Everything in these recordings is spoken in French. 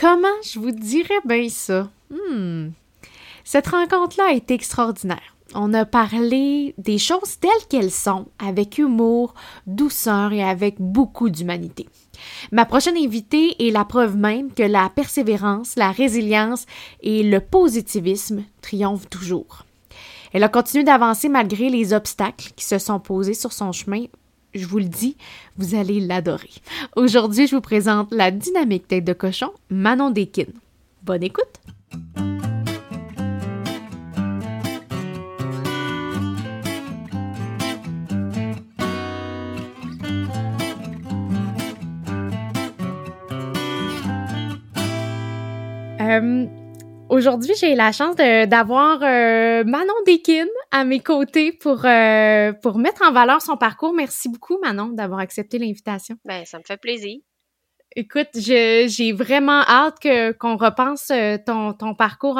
comment je vous dirais bien ça? Hmm. Cette rencontre-là a été extraordinaire. On a parlé des choses telles qu'elles sont, avec humour, douceur et avec beaucoup d'humanité. Ma prochaine invitée est la preuve même que la persévérance, la résilience et le positivisme triomphent toujours. Elle a continué d'avancer malgré les obstacles qui se sont posés sur son chemin. Je vous le dis, vous allez l'adorer. Aujourd'hui, je vous présente la dynamique tête de cochon, Manon Deskin. Bonne écoute! Euh, aujourd'hui, j'ai la chance d'avoir euh, Manon Deskin à mes côtés pour, euh, pour mettre en valeur son parcours. Merci beaucoup, Manon, d'avoir accepté l'invitation. Ben, ça me fait plaisir. Écoute, j'ai vraiment hâte que qu'on repense ton, ton parcours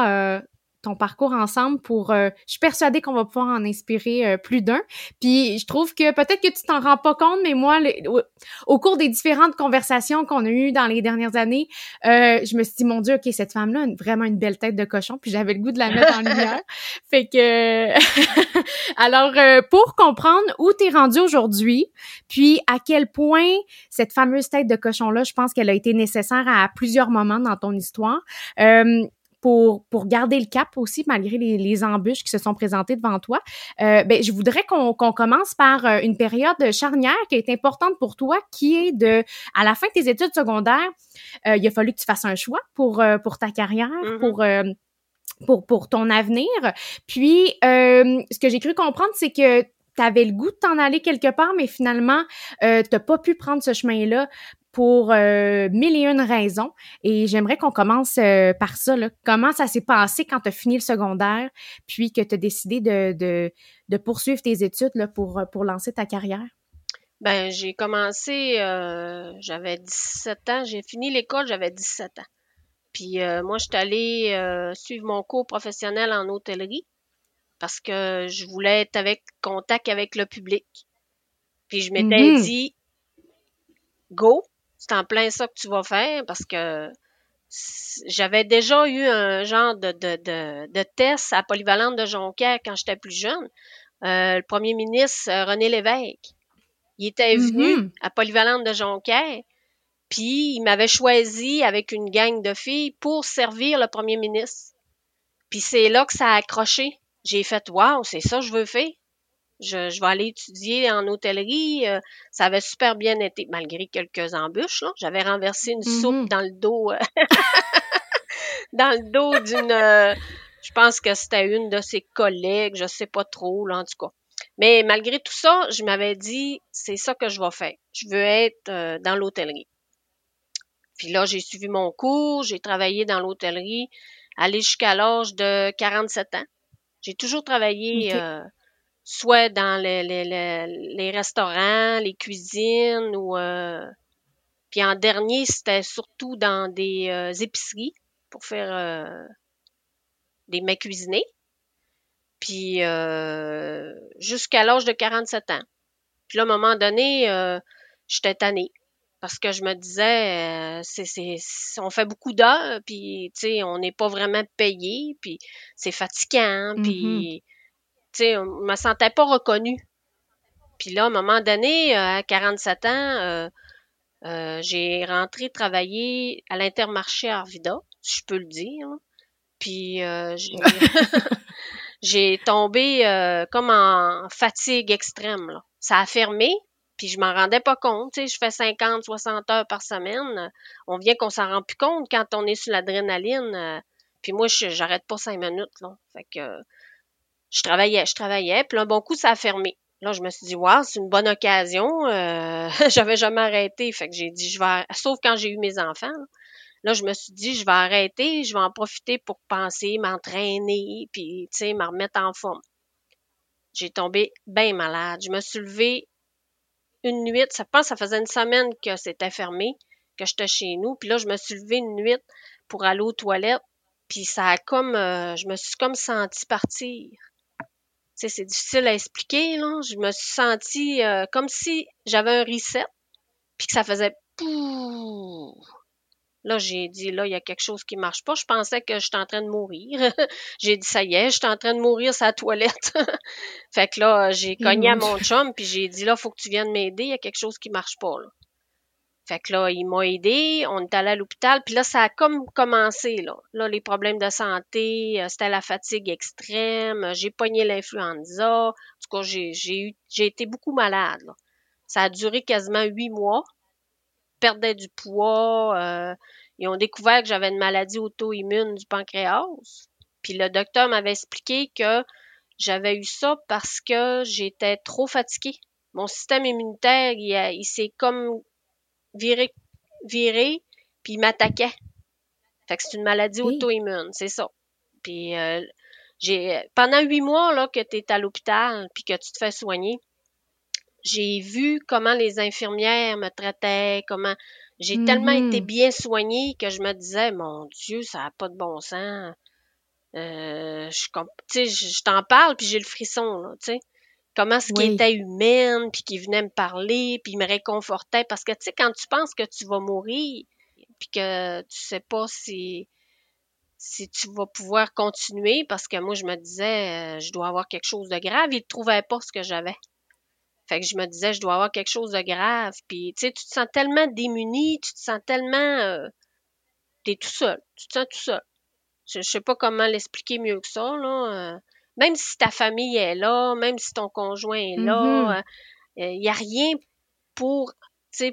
ton parcours ensemble pour euh, je suis persuadée qu'on va pouvoir en inspirer euh, plus d'un. Puis je trouve que peut-être que tu t'en rends pas compte mais moi au, cours des différentes conversations qu'on a eues dans les dernières années euh, je me suis dit mon dieu ok cette femme là a vraiment une belle tête de cochon puis j'avais le goût de la mettre en lumière. Fait que alors pour comprendre où tu es rendu aujourd'hui puis à quel point cette fameuse tête de cochon là je pense qu'elle a été nécessaire à plusieurs moments dans ton histoire pour, pour garder le cap aussi, malgré les, les embûches qui se sont présentées devant toi, euh, ben, je voudrais qu'on commence par euh, une période charnière qui est importante pour toi, qui est de, à la fin de tes études secondaires, euh, il a fallu que tu fasses un choix pour, pour ta carrière, Mm-hmm. pour... pour, pour ton avenir. Puis, ce que j'ai cru comprendre, c'est que tu avais le goût de t'en aller quelque part, mais finalement, euh, tu pas pu prendre ce chemin-là pour euh, mille et une raisons. Et j'aimerais qu'on commence euh, par ça. Là. Comment ça s'est passé quand tu as fini le secondaire, puis que tu as décidé de, de, de, poursuivre tes études là, pour, pour lancer ta carrière? Ben, j'ai commencé, euh, j'avais 17 ans, j'ai fini l'école, j'avais 17 ans. Puis euh, moi, je suis allée euh, suivre mon cours professionnel en hôtellerie parce que je voulais être avec contact avec le public. Puis je m'étais Mhm. dit, go, c'est en plein ça que tu vas faire parce que j'avais déjà eu un genre de, de, de, de test à Polyvalente de Jonquière quand j'étais plus jeune. Euh, le premier ministre euh, René Lévesque, il était venu Mhm. à Polyvalente de Jonquière, puis il m'avait choisi avec une gang de filles pour servir le premier ministre. Puis c'est là que ça a accroché. J'ai fait Waouh, c'est ça que je veux faire. Je, je vais aller étudier en hôtellerie. Euh, ça avait super bien été, malgré quelques embûches. là. J'avais renversé une soupe dans le dos, euh, dans le dos d'une. euh, je pense que c'était une de ses collègues, je sais pas trop, là, en tout cas. Mais malgré tout ça, je m'avais dit, c'est ça que je vais faire. Je veux être euh, dans l'hôtellerie. Puis là, j'ai suivi mon cours, j'ai travaillé dans l'hôtellerie, allé jusqu'à l'âge de 47 ans. J'ai toujours travaillé euh, soit dans les, les, les, les restaurants, les cuisines ou euh, puis en dernier, c'était surtout dans des euh, épiceries pour faire euh, des mets cuisinés. Puis euh, jusqu'à l'âge de 47 ans. Puis là, à un moment donné, euh, j'étais tannée. Parce que je me disais, euh, c'est, on fait beaucoup d'heures, puis tu sais, on n'est pas vraiment payé, puis c'est fatigant, puis tu sais, on me sentais pas reconnue. Puis là, à un moment donné, euh, à 47 ans, euh, euh, j'ai rentré travailler à l'Intermarché Arvida, si je peux le dire. Puis euh, j'ai, tombé euh, comme en fatigue extrême. Là. Ça a fermé, puis je m'en rendais pas compte. Tu sais, je fais 50, 60 heures par semaine. On vient qu'on s'en rend plus compte quand on est sur l'adrénaline. puis moi, je- j'arrête pas cinq minutes. Là. Fait que je travaillais, je travaillais, puis un bon coup, ça a fermé. Là, je me suis dit, waouh, c'est une bonne occasion. Euh, J'avais jamais arrêté. Fait que j'ai dit, je vais, sauf quand j'ai eu mes enfants. Là. Je me suis dit, je vais arrêter, je vais en profiter pour penser, m'entraîner, puis, tu sais, me remettre en forme. J'ai tombé bien malade. Je me suis levée une nuit, ça pense ça faisait une semaine que c'était fermé, que j'étais chez nous. Puis là, je me suis levée une nuit pour aller aux toilettes, puis ça a comme, euh, je me suis comme sentie partir. C'est difficile à expliquer, là. Je me suis sentie euh, comme si j'avais un reset, puis que ça faisait pouh. Là, j'ai dit, là, il y a quelque chose qui marche pas. Je pensais que j'étais en train de mourir. j'ai dit, ça y est, j'étais en train de mourir sa toilette. fait que là, j'ai cogné à mon mon chum, puis j'ai dit, là, faut que tu viennes m'aider. Il y a quelque chose qui marche pas, là. Fait que là, il m'a aidé, on est allé à l'hôpital, puis là, ça a comme commencé, là. Là, les problèmes de santé, euh, c'était la fatigue extrême, j'ai pogné l'influenza. En tout cas, j'ai, j'ai eu, j'ai été beaucoup malade, là. Ça a duré quasiment huit mois. Perdais du poids, euh, ils ont découvert que j'avais une maladie auto-immune du pancréas. Puis le docteur m'avait expliqué que j'avais eu ça parce que j'étais trop fatiguée. Mon système immunitaire, il, il s'est comme viré, viré, puis il m'attaquait. Fait que c'est une maladie Oui. auto-immune, c'est ça. Puis euh, j'ai pendant huit mois là que tu es à l'hôpital puis que tu te fais soigner, j'ai vu comment les infirmières me traitaient, comment j'ai tellement Mhm. été bien soignée que je me disais mon Dieu, ça n'a pas de bon sens. Euh, je com- tu sais, je je t'en parle puis j'ai le frisson là, tu sais. Comment ce qui Oui. était humaine puis qui venait me parler puis il me réconfortait parce que tu sais quand tu penses que tu vas mourir puis que tu sais pas si si tu vas pouvoir continuer parce que moi je me disais euh, je dois avoir quelque chose de grave, il ne trouvait pas ce que j'avais. Fait que je me disais je dois avoir quelque chose de grave puis tu sais tu te sens tellement démuni, tu te sens tellement euh, t'es tout seul, tu te sens tout seul. Je, je sais pas comment l'expliquer mieux que ça là. euh, même si ta famille est là, même si ton conjoint est là, il n'y a rien pour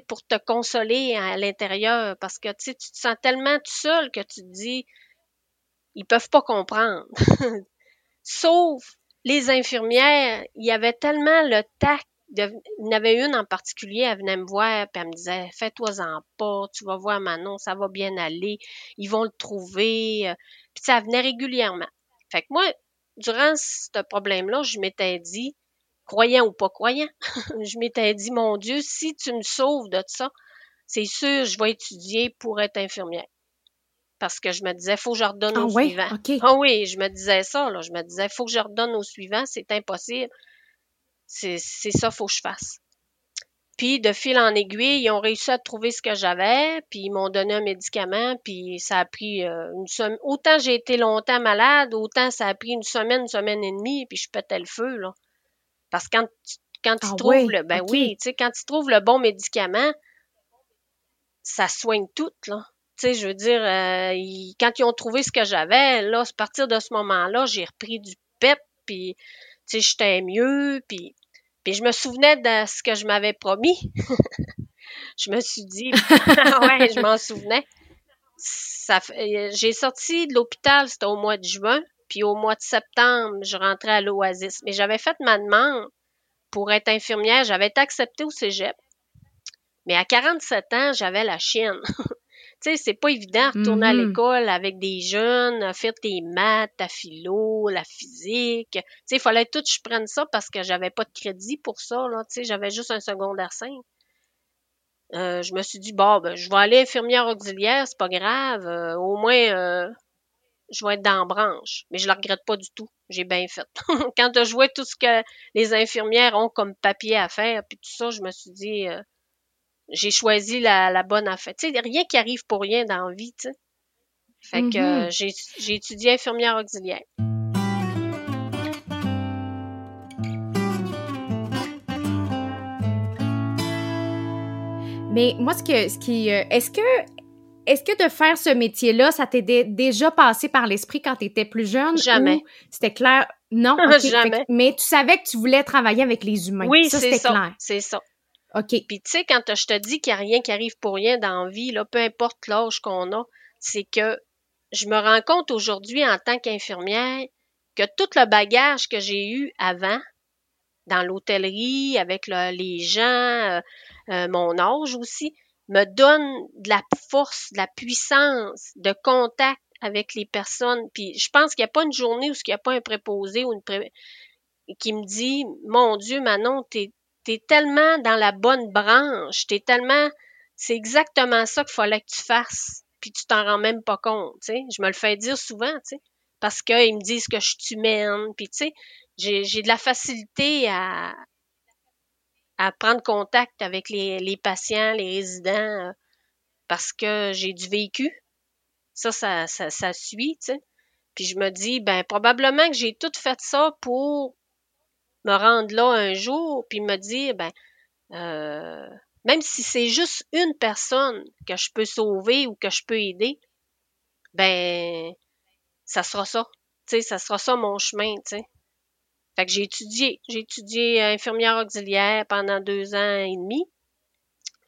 pour te consoler à l'intérieur parce que tu te sens tellement tout seul que tu te dis ils peuvent pas comprendre. Sauf les infirmières, il y avait tellement le tact. De, il y en avait une en particulier, elle venait me voir, puis elle me disait Fais-toi-en pas, tu vas voir Manon, ça va bien aller, ils vont le trouver. euh. Puis ça venait régulièrement. Fait que moi, durant ce problème-là, je m'étais dit, croyant ou pas croyant, je m'étais dit Mon Dieu, si tu me sauves de ça, c'est sûr, je vais étudier pour être infirmière parce que je me disais, faut que je redonne Ah au ouais, suivant. Ah oui, je me disais ça, là. Je me disais, faut que je redonne au suivant, c'est impossible. C'est, c'est ça, faut que je fasse. Puis, de fil en aiguille, ils ont réussi à trouver ce que j'avais, puis ils m'ont donné un médicament, puis ça a pris euh, une semaine. Autant j'ai été longtemps malade, autant ça a pris une semaine, une semaine et demie, puis je pétais le feu, là. Parce que quand tu, quand tu Ah trouves ouais, le, ben oui, tu sais, quand tu trouves le bon médicament, ça soigne tout, là. Tu sais, je veux dire, euh, ils- quand ils ont trouvé ce que j'avais, là, à partir de ce moment-là, j'ai repris du pep, puis, tu sais, j'étais mieux, puis, puis je me souvenais de ce que je m'avais promis. je me suis dit, ouais, je m'en souvenais. Ça, euh, j'ai sorti de l'hôpital, c'était au mois de juin, puis au mois de septembre, je rentrais à l'Oasis. Mais j'avais fait ma demande pour être infirmière, j'avais été acceptée au cégep. Mais à 47 ans, j'avais la chienne. sais, c'est pas évident de retourner à Mhm. l'école avec des jeunes, faire tes maths, ta philo, la physique. Tu sais, il fallait tout que je prenne ça parce que j'avais pas de crédit pour ça, là. Tu sais, j'avais juste un secondaire 5. Euh, je me suis dit, bon, ben, je vais aller infirmière auxiliaire, c'est pas grave. euh, au moins, euh, je vais être dans la branche. Mais je la regrette pas du tout. J'ai bien fait. Quand je jouais tout ce que les infirmières ont comme papier à faire, puis tout ça, je me suis dit, j'ai choisi la, la bonne affaire. Tu sais, rien qui arrive pour rien dans la vie, tu sais. Fait que Mhm. euh, j'ai j'ai étudié infirmière auxiliaire. Mais moi, ce que, ce qui, euh, est-ce que, est-ce que de faire ce métier-là, ça t'est dé- déjà passé par l'esprit quand t'étais plus jeune? Jamais. C'était clair? Non? Fait Jamais. mais tu savais que tu voulais travailler avec les humains. Oui, ça, c'est c'était ça. clair. C'est ça. OK. Puis tu sais, quand je te dis qu'il n'y a rien qui arrive pour rien dans la vie, là, peu importe l'âge qu'on a, c'est que je me rends compte aujourd'hui en tant qu'infirmière que tout le bagage que j'ai eu avant, dans l'hôtellerie, avec le- les gens, euh, euh, mon âge aussi, me donne de la force, de la puissance, de contact avec les personnes. Puis je pense qu'il n'y a pas une journée où il n'y a pas un préposé ou une pré- qui me dit Mon Dieu, Manon, t'es es tellement dans la bonne branche, t'es tellement. C'est exactement ça qu'il fallait que tu fasses. Puis tu t'en rends même pas compte. tu. Je me le fais dire souvent, tu sais, parce qu'ils me disent que je suis humaine. Puis tu sais, j'ai de la facilité à, prendre contact avec les, les patients, les résidents. parce que j'ai du vécu. Ça, ça, ça, ça suit, tu sais. Puis je me dis, ben probablement que j'ai tout fait ça pour me rendre là un jour, puis me dire, ben, euh, même si c'est juste une personne que je peux sauver ou que je peux aider, ben, ça sera ça. Tu sais, ça sera ça mon chemin, tu sais. Fait que j'ai étudié. J'ai étudié infirmière auxiliaire pendant deux ans et demi.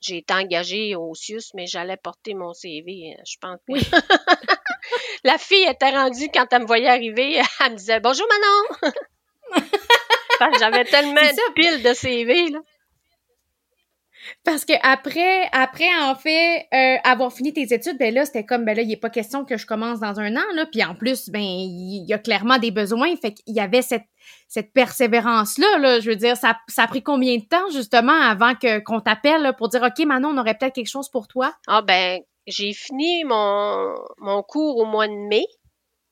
J'ai été engagée au CIUS, mais j'allais porter mon CV, je pense. Oui. La fille était rendue quand elle me voyait arriver, elle me disait Bonjour Manon! J'avais tellement de piles de CV, là. Parce que après, après en fait, euh, avoir fini tes études, ben là, c'était comme, ben là, il n'est pas question que je commence dans un an, là. Puis en plus, ben, il y a clairement des besoins. Fait qu'il y avait cette, cette persévérance-là, là. Je veux dire, ça, ça a pris combien de temps, justement, avant que, qu'on t'appelle, pour dire, OK, Manon, on aurait peut-être quelque chose pour toi? Ah, ben, j'ai fini mon, mon cours au mois de mai,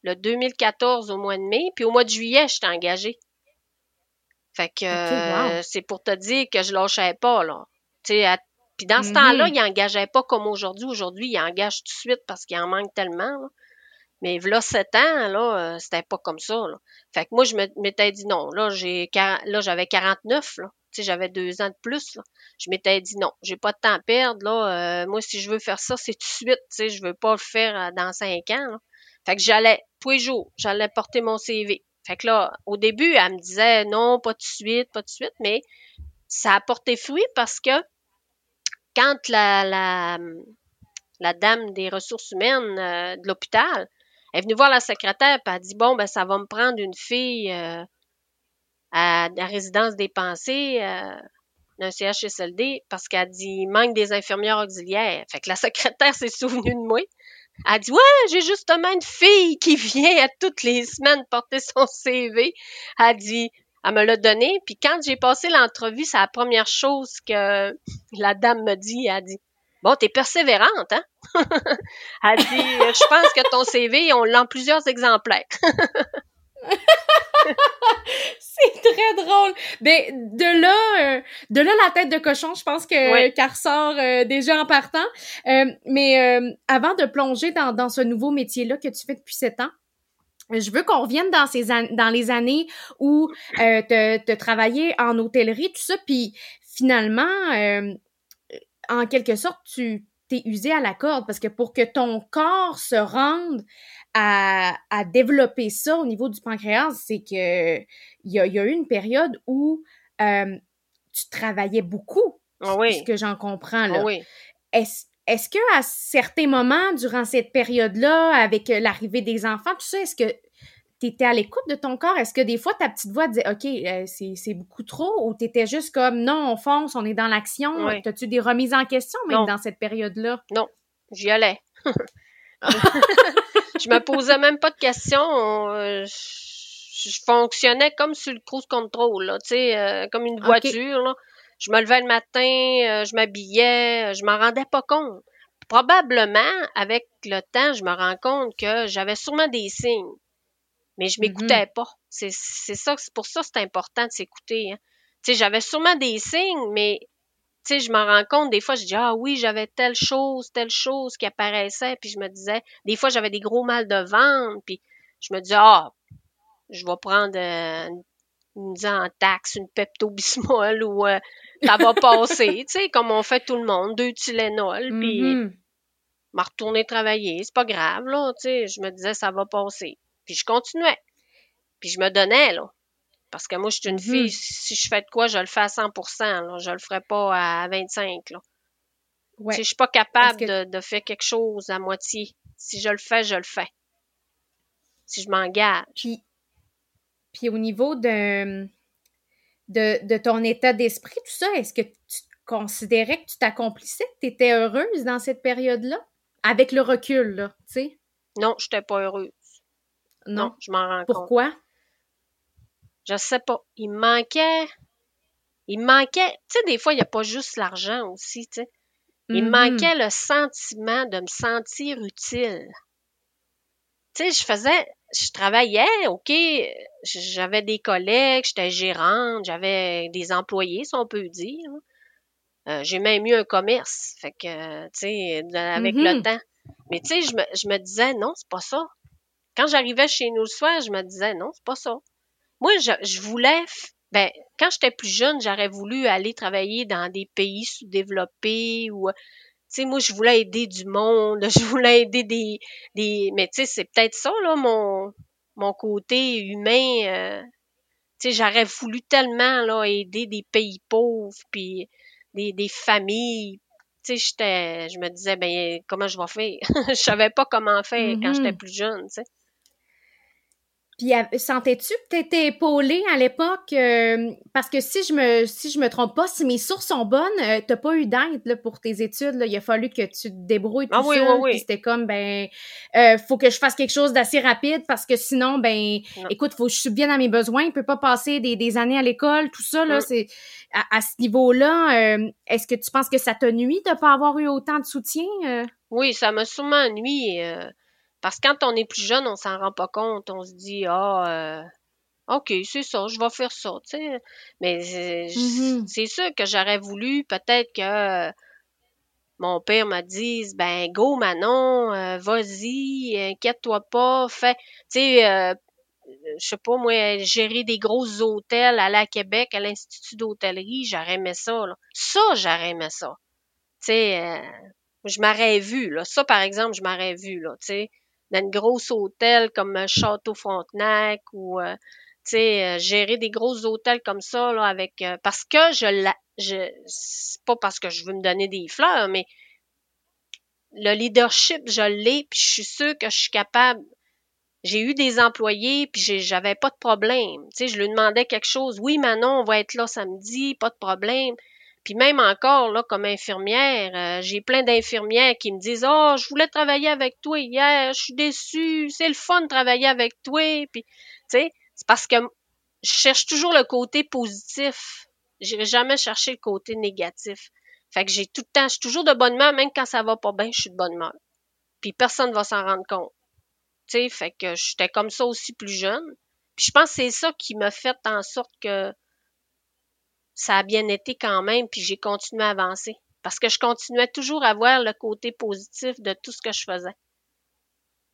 le 2014 au mois de mai, puis au mois de juillet, j'étais engagée. Fait que c'est pour te dire que je lâchais pas, là. Puis dans ce temps-là, mm-hmm. il n'engageait pas comme aujourd'hui. Aujourd'hui, il engage tout de suite parce qu'il en manque tellement. Mais là, sept ans, là, euh, c'était pas comme ça. Là. Fait que moi, je m'étais dit non. Là, j'ai là, j'avais 49, là. Tu sais, j'avais deux ans de plus. Là. Je m'étais dit non, j'ai pas de temps à perdre. Là. Euh, moi, si je veux faire ça, c'est tout de suite. Tu sais, je veux pas le faire euh, dans cinq ans. Là. Fait que j'allais, tous les jours, j'allais porter mon CV. Fait que là, au début, elle me disait non, pas de suite, pas de suite, mais ça a porté fruit parce que quand la, la, dame des ressources humaines euh, de l'hôpital est venue voir la secrétaire elle a dit bon ben ça va me prendre une fille euh, à la résidence des pensées euh, d'un CHSLD parce qu'elle dit il manque des infirmières auxiliaires. Fait que la secrétaire s'est souvenue de moi. Elle dit Ouais, j'ai justement une fille qui vient à toutes les semaines porter son CV. Elle dit elle me l'a donné. Puis quand j'ai passé l'entrevue, c'est la première chose que la dame me dit. Elle a dit Bon, t'es persévérante, hein? elle dit Je pense que ton CV, on l'a en plusieurs exemplaires. c'est très drôle. Ben, de là, euh, de là la tête de cochon, je pense que qu'elle ressort euh, déjà en partant. Euh, mais avant de plonger dans, dans ce nouveau métier-là que tu fais depuis sept ans, je veux qu'on revienne dans ces dans les années où tu as travaillé en hôtellerie, tout ça, puis finalement, en quelque sorte, tu t'es usé à la corde parce que pour que ton corps se rende à, à développer ça au niveau du pancréas, c'est que il y a, y a eu une période où euh, tu travaillais beaucoup, ah oui. ce que j'en comprends là. Ah oui. Est-ce est-ce que à certains moments durant cette période-là, avec euh, l'arrivée des enfants, tout ça, est-ce que tu étais à l'écoute de ton corps? Est-ce que des fois ta petite voix disait OK, euh, c'est beaucoup trop? Ou tu étais juste comme non, on fonce, on est dans l'action? Oui. As-tu des remises en question même dans cette période-là? Non, j'y allais. je me posais même pas de questions. Euh, je fonctionnais comme sur le cruise control, là, tu sais, comme une voiture. Là. Je me levais le matin, euh, je m'habillais, euh, je m'en rendais pas compte. Probablement, avec le temps, je me rends compte que j'avais sûrement des signes, mais je m'écoutais mm-hmm. pas. C'est ça, c'est pour ça que c'est important de s'écouter. Hein. Tu sais, j'avais sûrement des signes, mais sais, je m'en rends compte, des fois, je dis, ah oui, j'avais telle chose, telle chose qui apparaissait, puis je me disais, des fois, j'avais des gros mal de ventre, puis je me disais, ah, je vais prendre euh, une, une taxe, une Pepto-Bismol ou ça va passer, tu sais, comme on fait tout le monde, deux Tylenol, puis mm-hmm. m'a retourné travailler, c'est pas grave, là, tu sais, je me disais, ça va passer. Puis je continuais. Puis je me donnais, là. Parce que moi, je suis une fille, mm-hmm. si je fais de quoi, je le fais à 100 là. Je le ferai pas à 25, là. Ouais. Si je suis pas capable de, de faire quelque chose à moitié, si je le fais, je le fais. Si je m'engage. Puis, puis au niveau de de, ton état d'esprit, tout ça, est-ce que tu considérais que tu t'accomplissais, que tu étais heureuse dans cette période-là? Avec le recul, là, tu sais? Non, je n'étais pas heureuse. Non, je m'en rends compte. Pourquoi? Je sais pas. Il me manquait. Il me manquait. Tu sais, des fois, il n'y a pas juste l'argent aussi, tu sais. Il me mm-hmm. manquait le sentiment de me sentir utile. Tu sais, je faisais je travaillais, OK, j'avais des collègues, j'étais gérante, j'avais des employés, si on peut dire. Euh, j'ai même eu un commerce. Fait que, tu sais, avec le Mhm. temps. Mais tu sais, je me, je me disais, non, c'est pas ça. Quand j'arrivais chez nous le soir, je me disais, non, c'est pas ça. Moi, je, je voulais, ben, quand j'étais plus jeune, j'aurais voulu aller travailler dans des pays sous-développés ou, euh, tu sais, moi, je voulais aider du monde, je voulais aider des, des, mais tu sais, c'est peut-être ça, là, mon, mon côté humain, euh, tu sais, j'aurais voulu tellement, là, aider des pays pauvres, puis des, des familles. Tu sais, j'étais, je me disais, ben, comment je vais faire? je savais pas comment faire quand j'étais plus jeune, tu sais. Puis sentais-tu que t'étais épaulée à l'époque? euh, parce que si je me si je me trompe pas, si mes sources sont bonnes, euh, t'as pas eu d'aide là, pour tes études. Là. Il a fallu que tu te débrouilles tout Ah oui, seul. oui, oui. Puis c'était comme ben euh, faut que je fasse quelque chose d'assez rapide parce que sinon, ben Non. écoute, faut que je subvienne à mes besoins. Je peux pas passer des, des années à l'école, tout ça, là, c'est à, à ce niveau-là, euh, est-ce que tu penses que ça te nuit de pas avoir eu autant de soutien? euh? Oui, ça m'a sûrement nuit. Parce que quand on est plus jeune, on s'en rend pas compte. On se dit, ah, euh, OK, c'est ça, je vais faire ça, tu sais. Mais euh, j- Mhm. c'est sûr que j'aurais voulu peut-être que mon père me dise, ben, go, Manon, euh, vas-y, inquiète-toi pas, fais, tu sais, euh, je sais pas, moi, gérer des gros hôtels, aller à Québec, à l'Institut d'hôtellerie, j'aurais aimé ça, là. Ça, j'aurais aimé ça. Tu sais, euh, je m'aurais vu, là. Ça, par exemple, je m'aurais vu, là, tu sais, dans une grosse hôtel comme euh, Château Frontenac ou, euh, tu sais, euh, gérer des gros hôtels comme ça, là, avec, euh, parce que je la, je, c'est pas parce que je veux me donner des fleurs, mais le leadership, je l'ai, puis je suis sûre que je suis capable. J'ai eu des employés, puis j'avais pas de problème. Tu sais, je lui demandais quelque chose. Oui, Manon, on va être là samedi, pas de problème. Puis même encore, là, comme infirmière, euh, j'ai plein d'infirmières qui me disent Oh, je voulais travailler avec toi hier, je suis déçue, c'est le fun de travailler avec toi. Puis, tu sais, c'est parce que je cherche toujours le côté positif. J'irai jamais chercher le côté négatif. Fait que j'ai tout le temps, je suis toujours de bonne humeur, même quand ça va pas bien, je suis de bonne humeur. Puis personne va s'en rendre compte. Tu sais, fait que j'étais comme ça aussi plus jeune. Puis je pense que c'est ça qui m'a fait en sorte que ça a bien été quand même, puis j'ai continué à avancer. Parce que je continuais toujours à voir le côté positif de tout ce que je faisais.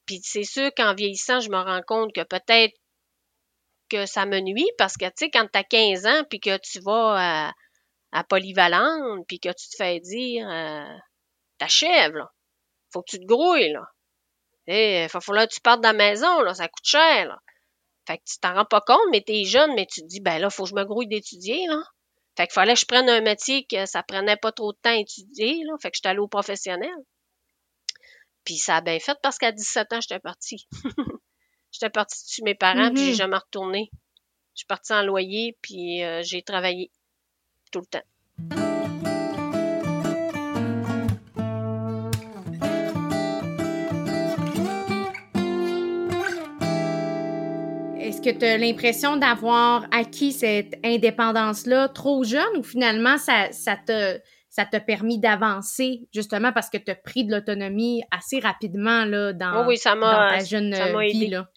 Puis c'est sûr qu'en vieillissant, je me rends compte que peut-être que ça me nuit parce que, tu sais, quand t'as 15 ans puis que tu vas à, à Polyvalente puis que tu te fais dire euh, t'achèves, là. Faut que tu te grouilles, là. Il va falloir que tu partes de la maison, là. Ça coûte cher, là. Fait que tu t'en rends pas compte, mais t'es jeune, mais tu te dis, ben là, faut que je me grouille d'étudier, là. Fait qu'il fallait que je prenne un métier que ça prenait pas trop de temps à étudier, là. Fait que j'étais allée au professionnel. Puis ça a bien fait parce qu'à 17 ans, j'étais partie. j'étais partie de chez mes parents, puis j'ai Mhm. jamais retourné. Je suis partie en loyer, puis euh, j'ai travaillé tout le temps. Que tu as l'impression d'avoir acquis cette indépendance-là trop jeune ou finalement ça, ça t'a ça t'a permis d'avancer justement parce que tu as pris de l'autonomie assez rapidement là, dans, Oui, oui, ça dans ta jeune ça vie? Là?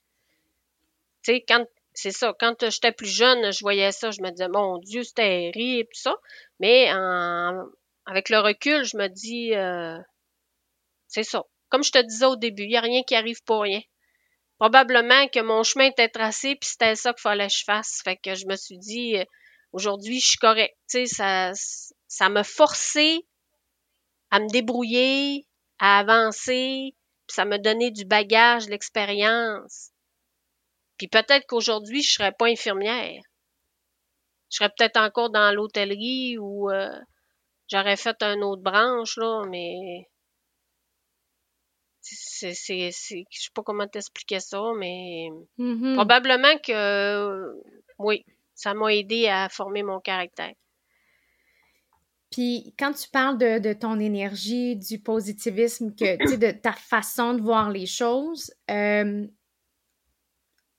tu sais, quand c'est ça, quand j'étais plus jeune, je voyais ça, je me disais, mon Dieu, c'est terrible, tout ça. Mais en, avec le recul, je me dis, euh, c'est ça. Comme je te disais au début, il n'y a rien qui arrive pour rien. Probablement que mon chemin était tracé, puis c'était ça qu'il fallait que je fasse. Fait que je me suis dit, euh, aujourd'hui, je suis correct. Tu sais, ça, ça m'a forcé à me débrouiller, à avancer, puis ça m'a donné du bagage, de l'expérience. Puis peut-être qu'aujourd'hui, je serais pas infirmière. Je serais peut-être encore dans l'hôtellerie ou euh, j'aurais fait une autre branche, là, mais c'est, c'est, c'est, je sais pas comment t'expliquer ça, mais Mhm. probablement que euh, oui, ça m'a aidé à former mon caractère. Puis quand tu parles de, de ton énergie, du positivisme, que, de ta façon de voir les choses, euh,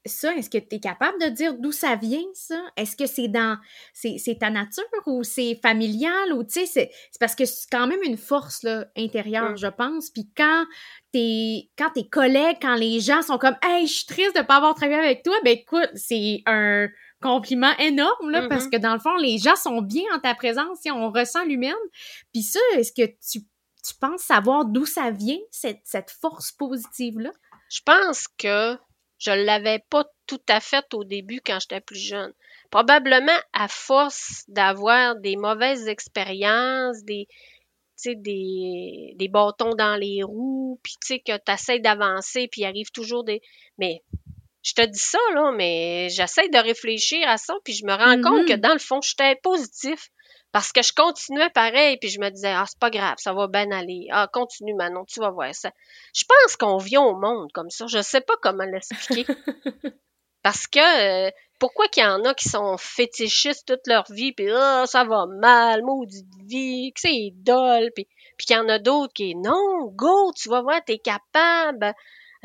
ça, est-ce que tu es capable de dire d'où ça vient, ça? Est-ce que c'est dans. C'est, c'est ta nature ou c'est familial ou, tu sais, c'est, c'est parce que c'est quand même une force là, intérieure, Mm. je pense. Puis quand tes, quand tes collègues, quand les gens sont comme, hey, je suis triste de pas avoir travaillé avec toi, ben écoute, c'est un compliment énorme, là, parce Mhm. que dans le fond, les gens sont bien en ta présence, et on ressent l'humaine. Puis ça, est-ce que tu, tu penses savoir d'où ça vient, cette, cette force positive-là? Je pense que je l'avais pas tout à fait au début quand j'étais plus jeune. Probablement à force d'avoir des mauvaises expériences, des tu sais, des, des bâtons dans les roues, puis tu sais que tu essaies d'avancer, puis il arrive toujours des... Mais je te dis ça, là, mais j'essaie de réfléchir à ça, puis je me rends Mhm. compte que dans le fond, j'étais positif. Parce que je continuais pareil, puis je me disais, ah, c'est pas grave, ça va bien aller. Ah, continue, Manon, tu vas voir ça. Je pense qu'on vient au monde comme ça. Je sais pas comment l'expliquer. Parce que, euh, pourquoi qu'il y en a qui sont fétichistes toute leur vie, puis ah, ça va mal, maudite vie, que c'est dole, puis, puis qu'il y en a d'autres qui, non, go, tu vas voir, t'es capable,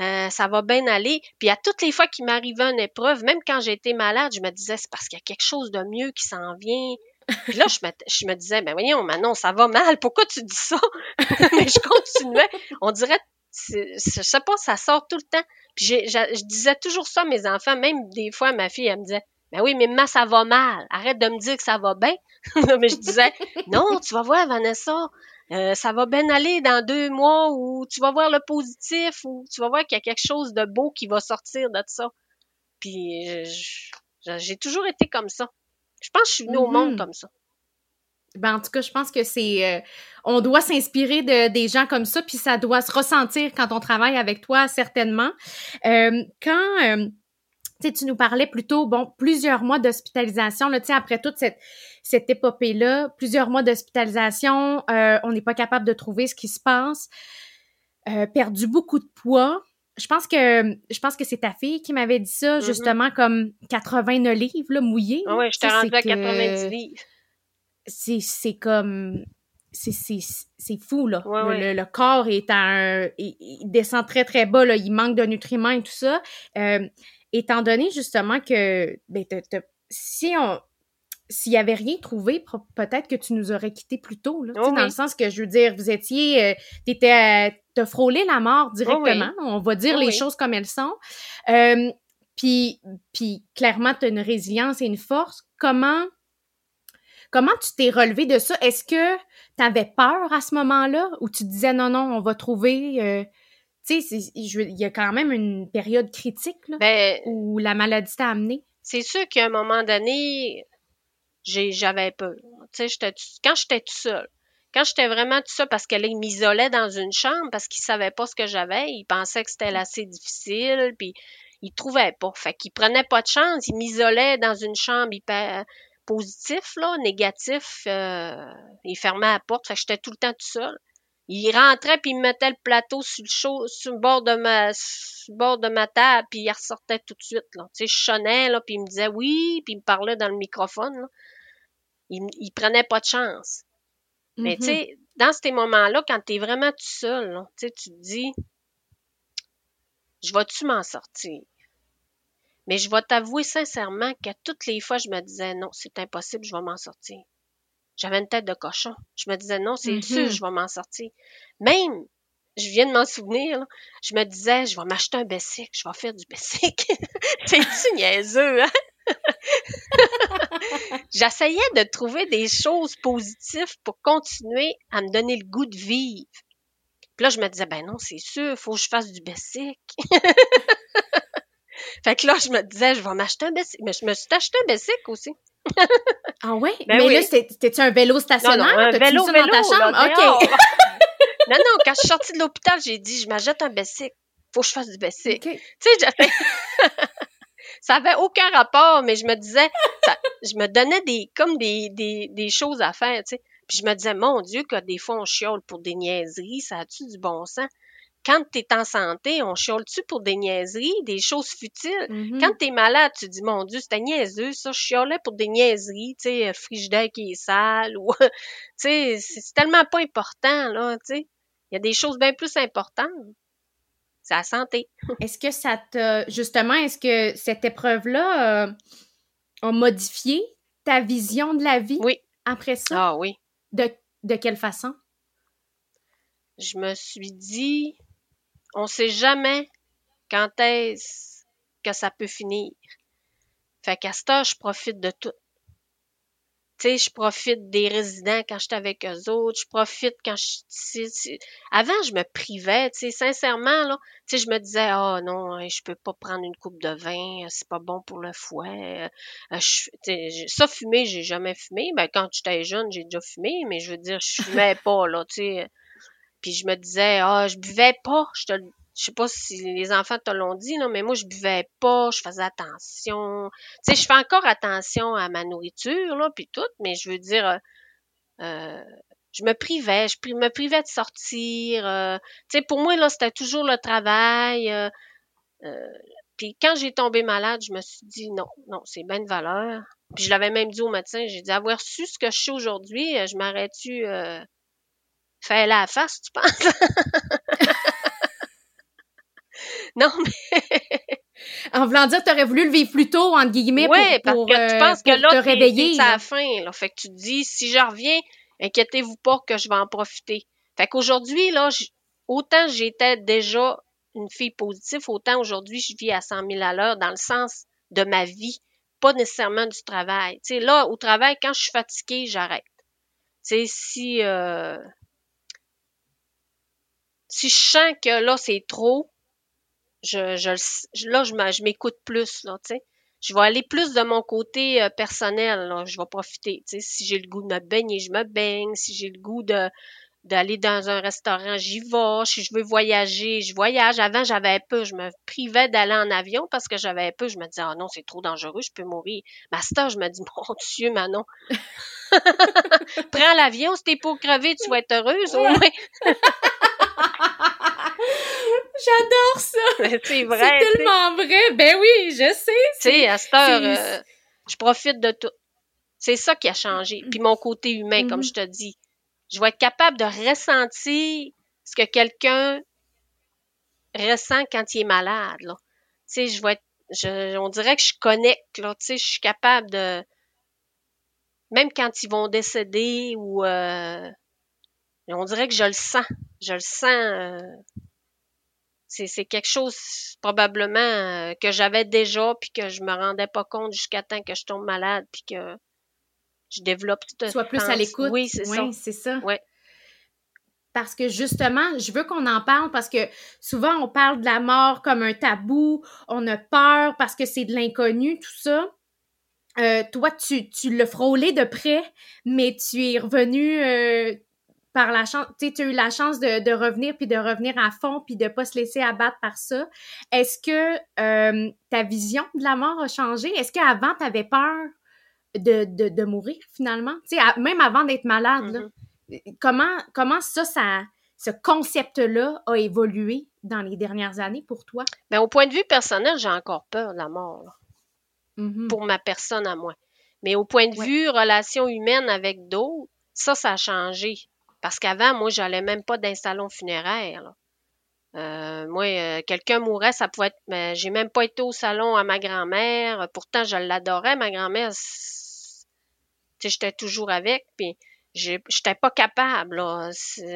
euh, ça va bien aller. Puis à toutes les fois qu'il m'arrivait une épreuve, même quand j'étais malade, je me disais, c'est parce qu'il y a quelque chose de mieux qui s'en vient. Puis là, je me, je me disais, ben voyons, Manon, ça va mal, pourquoi tu dis ça? Mais je continuais. On dirait, je sais pas, ça sort tout le temps. Puis je disais toujours ça à mes enfants, même des fois, ma fille, elle me disait, ben oui, mais maman, ça va mal. Arrête de me dire que ça va bien. mais je disais, non, tu vas voir, Vanessa, euh, ça va bien aller dans deux mois ou tu vas voir le positif ou tu vas voir qu'il y a quelque chose de beau qui va sortir de ça. Puis j'ai toujours été comme ça. Je pense que je suis venue au Mhm. monde comme ça. Ben, en tout cas, je pense que c'est... euh, on doit s'inspirer de des gens comme ça, puis ça doit se ressentir quand on travaille avec toi, certainement. Euh, quand... euh, tu sais, tu nous parlais plutôt, bon, plusieurs mois d'hospitalisation, là, tu sais, après toute cette, cette épopée-là, plusieurs mois d'hospitalisation, euh, on n'est pas capable de trouver ce qui se passe, euh, perdu beaucoup de poids. Je pense que je pense que c'est ta fille qui m'avait dit ça, Mhm. justement, comme 89 livres, là, mouillés. Ah ouais, je t'ai rendu à c'est que- 90 livres. c'est comme c'est fou là Ouais, le, ouais. le- le corps est à un il, il descend très très bas là il manque de nutriments et tout ça Euh, étant donné justement que ben si on s'il y avait rien trouvé peut-être que tu nous aurais quitté plus tôt là, Oh dans le sens que je veux dire vous étiez euh, t'étais euh, t'as frôlé la mort directement on va dire Oh les oui. choses comme elles sont Euh, puis puis clairement tu as une résilience et une force comment Comment tu t'es relevé de ça? Est-ce que tu avais peur à ce moment-là ou tu disais non, non, on va trouver. euh, tu sais, il y a quand même une période critique là, Ben, où la maladie t'a amené? c'est sûr qu'à un moment donné, j'ai, j'avais peur. Tu sais, quand j'étais tout seul. Quand j'étais vraiment tout seul, parce que là, il m'isolait dans une chambre parce qu'il savait pas ce que j'avais. Il pensait que c'était assez difficile, puis il trouvait pas. Fait qu'il prenait pas de chance. Il m'isolait dans une chambre hyper positif, là, négatif. euh, il fermait la porte. Fait j'étais tout le temps tout seul. Il rentrait puis il me mettait le plateau sur le chaud, sur le bord de ma sur le bord de ma table puis il ressortait tout de suite là. Tu sais, je sonnais puis il me disait oui puis il me parlait dans le microphone. Il, il prenait pas de chance. Mais tu sais, dans ces moments-là quand tu es vraiment tout seul, tu sais, tu te dis je vais-tu m'en sortir? Mais je vais t'avouer sincèrement que toutes les fois je me disais non, c'est impossible, je vais m'en sortir. J'avais une tête de cochon. Je me disais non, c'est sûr, je vais m'en sortir. Même, je viens de m'en souvenir, là, je me disais, je vais m'acheter un Bessic, je vais faire du Bessic. C'est-tu niaiseux, hein? J'essayais de trouver des choses positives pour continuer à me donner le goût de vivre. Puis là, je me disais, ben non, c'est sûr, faut que je fasse du Bessic. fait que là, je me disais, je vais m'acheter un Bessic. Mais je me suis acheté un Bessic aussi. Ah ouais? Ben Mais oui. là, c'était- c'était-tu un vélo stationnaire? non, un vélo, mis ça vélo, dans ta chambre? là, OK. non, non, quand je suis sortie de l'hôpital, j'ai dit, je m'achète un Bessic. Faut que je fasse du Bessic. OK. Tu sais, j'avais... ça avait aucun rapport, mais je me disais, ça- je me donnais des, comme des, des, des choses à faire, tu sais. Puis je me disais, mon Dieu, que des fois on chiole pour des niaiseries, ça a-tu du bon sens? Quand t'es en santé, on chiole-tu pour des niaiseries, des choses futiles? Mhm. Quand t'es malade, tu dis, mon Dieu, c'était niaiseux, ça, je chiolais pour des niaiseries, tu sais, euh, frigidaire qui est sale, ou, tu sais, c'est c'est tellement pas important, là, tu sais. Il y a des choses bien plus importantes. La santé. Est-ce que ça t'a. Justement, est-ce que cette épreuve-là euh, a modifié ta vision de la vie Oui. après ça? Ah oui. De, de quelle façon? je me suis dit, on sait jamais quand est-ce que ça peut finir. Fait qu'à ce temps, je profite de tout. Tu sais, je profite des résidents quand j'étais avec eux autres. Je profite quand je... Avant, je me privais, tu sais, sincèrement, là. Tu sais, je me disais, oh non, je peux pas prendre une coupe de vin, c'est pas bon pour le fouet. Euh, je, ça, fumer, j'ai jamais fumé. Ben, quand j'étais jeune, j'ai déjà fumé, mais je veux dire, je fumais pas, là, tu sais. Puis je me disais, ah, je buvais pas, je te je sais pas si les enfants te l'ont dit, non, mais moi, je buvais pas, je faisais attention. Tu sais, je fais encore attention à ma nourriture, là, puis tout, mais je veux dire, euh, euh je me privais, je me privais de sortir. Euh, tu sais, pour moi, là, c'était toujours le travail. Euh, euh, puis quand j'ai tombé malade, je me suis dit, non, non, c'est bien de valeur. Puis je l'avais même dit au médecin, j'ai dit, avoir su ce que je sais aujourd'hui, je m'arrête-tu euh, faire la face, tu penses? Non, mais. en voulant dire, t'aurais voulu le vivre plus tôt, entre guillemets, pour, pour, parce que tu penses que là, te réveiller. C'est à la fin, là. Fait que tu te dis, si je reviens, inquiétez-vous pas que je vais en profiter. Fait qu'aujourd'hui, là, autant j'étais déjà une fille positive, autant aujourd'hui, je vis à 100 000 à l'heure dans le sens de ma vie, pas nécessairement du travail. Tu sais, là, au travail, quand je suis fatiguée, j'arrête. Tu sais, si, euh, si je sens que là, c'est trop, je, je, là, je m'écoute plus, là, tu sais. Je vais aller plus de mon côté euh, personnel, là. Je vais profiter, tu sais. Si j'ai le goût de me baigner, je me baigne. Si j'ai le goût de d'aller dans un restaurant, j'y vais. Si je veux voyager, je voyage. Avant, j'avais peu, je me privais d'aller en avion parce que j'avais peu. Je me disais, ah non, c'est trop dangereux, je peux mourir. Master, je me dis, mon Dieu, Manon, prends l'avion, t'es pour crever, tu vas être heureuse, au moins. J'adore ça! C'est vrai. C'est tellement vrai. Ben oui, je sais. Tu sais, à cette heure, euh, je profite de tout. C'est ça qui a changé. Puis mon côté humain, comme mm-hmm. je te dis. Je vais être capable de ressentir ce que quelqu'un ressent quand il est malade. Là. Tu sais, je vais être, je, on dirait que je connecte. Là, tu sais, je suis capable de, même quand ils vont décéder ou, euh, on dirait que je le sens. Je le sens. Euh, c'est quelque chose probablement euh, que j'avais déjà puis que je me rendais pas compte jusqu'à temps que je tombe malade puis que je développe tout Sois plus à l'écoute. Oui, c'est ça. c'est ça. Parce que justement, je veux qu'on en parle parce que souvent on parle de la mort comme un tabou, on a peur parce que c'est de l'inconnu, tout ça. Euh, toi, tu, tu l'as frôlé de près, mais tu es revenu, euh, par la chance, tu as eu la chance de, revenir puis de revenir à fond puis de pas se laisser abattre par ça. Est-ce que euh, ta vision de la mort a changé? Est-ce qu'avant, tu avais peur de, de, mourir finalement? Tu sais, même avant d'être malade, mm-hmm. comment, comment ça, ça, ce concept-là a évolué dans les dernières années pour toi? Bien, au point de vue personnel, j'ai encore peur de la mort. Mm-hmm. Pour ma personne à moi. Mais au point de vue relation humaine avec d'autres, ça, ça a changé. Parce qu'avant, moi, j'allais même pas d'un salon funéraire. Euh, moi, euh, quelqu'un mourait, ça pouvait être. Mais j'ai même pas été au salon à ma grand-mère. Pourtant, je l'adorais, ma grand-mère. J'étais toujours avec, puis j'étais pas capable.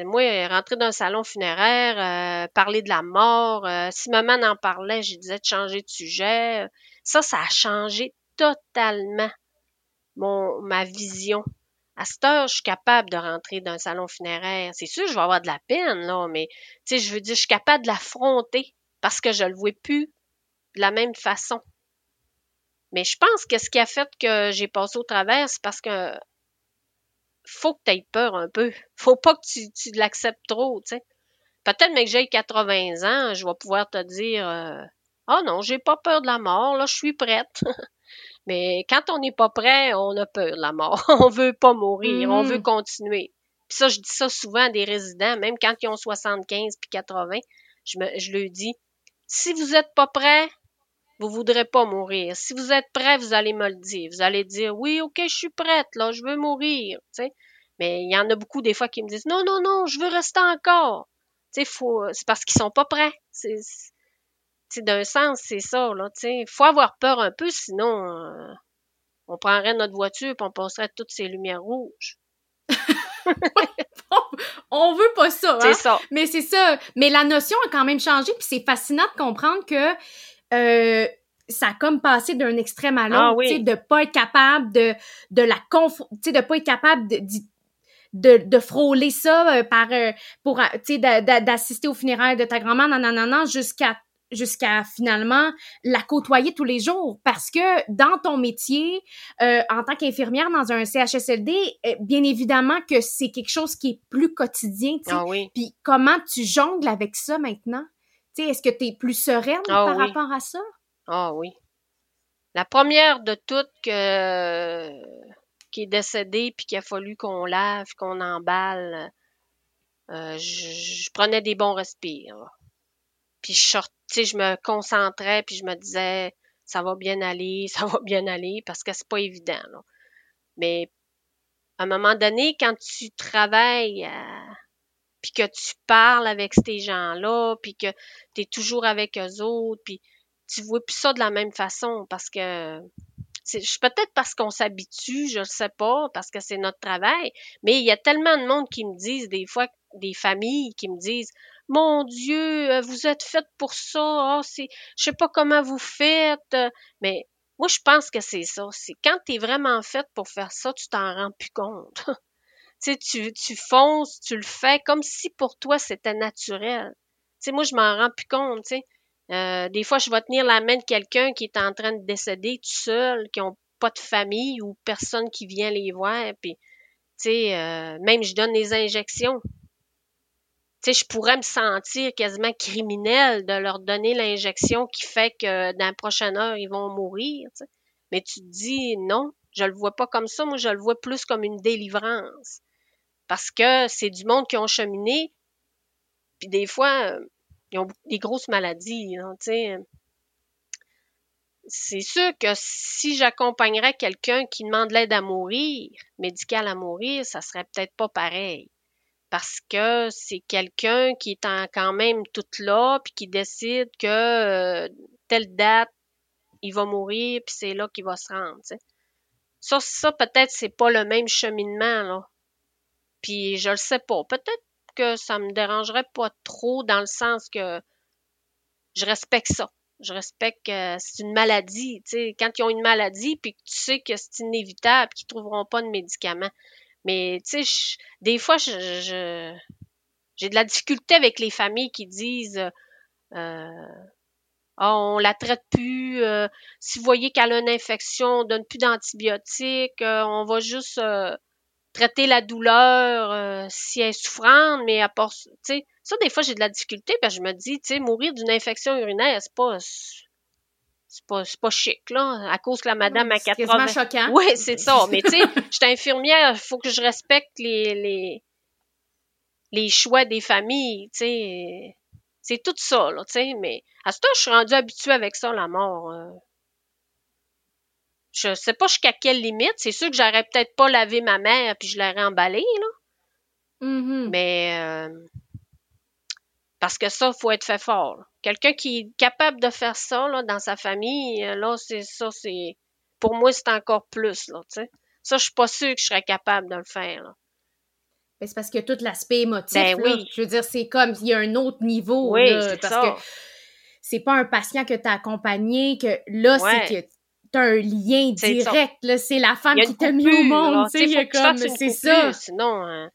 Moi, rentrer dans un salon funéraire, euh, parler de la mort, si maman en parlait, je disais de changer de sujet. Ça, ça a changé totalement mon ma vision à cette heure, je suis capable de rentrer dans un salon funéraire. C'est sûr, je vais avoir de la peine, là, mais, tu sais, je veux dire, je suis capable de l'affronter parce que je le vois plus de la même façon. Mais je pense que ce qui a fait que j'ai passé au travers, c'est parce que faut que tu aies peur un peu. Faut pas que tu, tu l'acceptes trop, tu sais. Peut-être mais que j'ai 80 ans, je vais pouvoir te dire euh, Ah oh non, j'ai pas peur de la mort, là, je suis prête. Mais quand on n'est pas prêt, on a peur de la mort. on veut pas mourir, on veut mm. continuer. Puis ça, je dis ça souvent à des résidents, même quand ils ont 75 puis 80, je, me, je leur dis, si vous n'êtes pas prêt, vous voudrez pas mourir. Si vous êtes prêt, vous allez me le dire. Vous allez dire, oui, ok, je suis prête, là, je veux mourir, tu sais. Mais il y en a beaucoup des fois qui me disent, non, non, non, je veux rester encore. C'est parce qu'ils sont pas prêts. C'est, d'un sens, c'est ça, là, tu Faut avoir peur un peu, sinon, euh, on prendrait notre voiture et on passerait toutes ces lumières rouges. on veut pas ça, C'est hein. ça. Mais c'est ça. Mais la notion a quand même changé, puis c'est fascinant de comprendre que euh, ça a comme passé d'un extrême à l'autre, tu sais, de pas être capable de, de la conf, de pas être capable de, de, de frôler ça euh, par, euh, pour, d'assister aux funérailles de ta grand-mère, non, non, non, non, jusqu'à jusqu'à finalement la côtoyer tous les jours parce que dans ton métier euh, en tant qu'infirmière dans un CHSLD bien évidemment que c'est quelque chose qui est plus quotidien tu sais ah oui. puis comment tu jongles avec ça maintenant? Tu sais est-ce que tu es plus sereine ah par rapport à ça? Ah oui. La première de toutes que, qui est décédée puis qu'il a fallu qu'on lave, qu'on emballe, euh, je, prenais des bons respires. Puis je je me concentrais puis je me disais ça va bien aller, ça va bien aller parce que c'est pas évident. Mais à un moment donné, quand tu travailles euh, puis que tu parles avec ces gens-là, puis que tu es toujours avec eux autres, puis tu vois plus ça de la même façon parce que c'est peut-être parce qu'on s'habitue, je ne sais pas, parce que c'est notre travail, mais il y a tellement de monde qui me disent des fois des familles qui me disent mon Dieu, euh, vous êtes faite pour ça, oh, c'est je sais pas comment vous faites, mais moi je pense que c'est ça, c'est quand tu es vraiment faite pour faire ça, tu t'en rends plus compte. tu sais tu fonces, tu le fais comme si pour toi c'était naturel. Tu moi je m'en rends plus compte, tu euh, des fois, je vais tenir la main de quelqu'un qui est en train de décéder tout seul, qui n'ont pas de famille ou personne qui vient les voir. Puis, tu euh, même je donne des injections. Je pourrais me sentir quasiment criminel de leur donner l'injection qui fait que dans la prochaine heure, ils vont mourir. Mais tu te dis non, je le vois pas comme ça. Moi, je le vois plus comme une délivrance. Parce que c'est du monde qui ont cheminé. Puis des fois, euh, ils ont des grosses maladies, C'est sûr que si j'accompagnerais quelqu'un qui demande l'aide à mourir, médical à mourir, ça serait peut-être pas pareil. Parce que c'est quelqu'un qui est quand même tout là, puis qui décide que euh, telle date, il va mourir, puis c'est là qu'il va se rendre. Ça, peut-être c'est pas le même cheminement là. Puis je le sais pas. Peut-être que ça me dérangerait pas trop dans le sens que je respecte ça. Je respecte que c'est une maladie. Quand ils ont une maladie, puis que tu sais que c'est inévitable, qu'ils trouveront pas de médicaments. Mais tu sais, des fois, je, j'ai de la difficulté avec les familles qui disent euh, oh, on la traite plus. Euh, si vous voyez qu'elle a une infection, on donne plus d'antibiotiques. Euh, on va juste euh, traiter la douleur euh, si elle est souffrante, mais à part, tu sais, ça, des fois, j'ai de la difficulté, parce je me dis, tu sais, mourir d'une infection urinaire, c'est pas, c'est pas, c'est pas chic, là, à cause que la madame a 80... C'est choquant. Oui, c'est ça, mais tu sais, je suis infirmière, il faut que je respecte les, les, les choix des familles, tu sais, c'est tout ça, là, tu sais, mais à ce temps, je suis rendue habituée avec ça, la mort. Euh. Je sais pas jusqu'à quelle limite. C'est sûr que j'aurais peut-être pas lavé ma mère puis je l'aurais emballée, là. Mm-hmm. Mais euh, parce que ça, faut être fait fort. Quelqu'un qui est capable de faire ça là, dans sa famille, euh, là, c'est ça, c'est. Pour moi, c'est encore plus, là, tu sais. Ça, je suis pas sûre que je serais capable de le faire. Là. Ben, c'est parce que tout l'aspect émotif. Ben oui. Je veux dire, c'est comme il y a un autre niveau. Oui, c'est parce ça. que c'est pas un patient que tu as accompagné, que là, c'est que un lien direct, là. C'est la femme qui t'a mis au monde, tu sais, comme, c'est ça. Sinon, hein,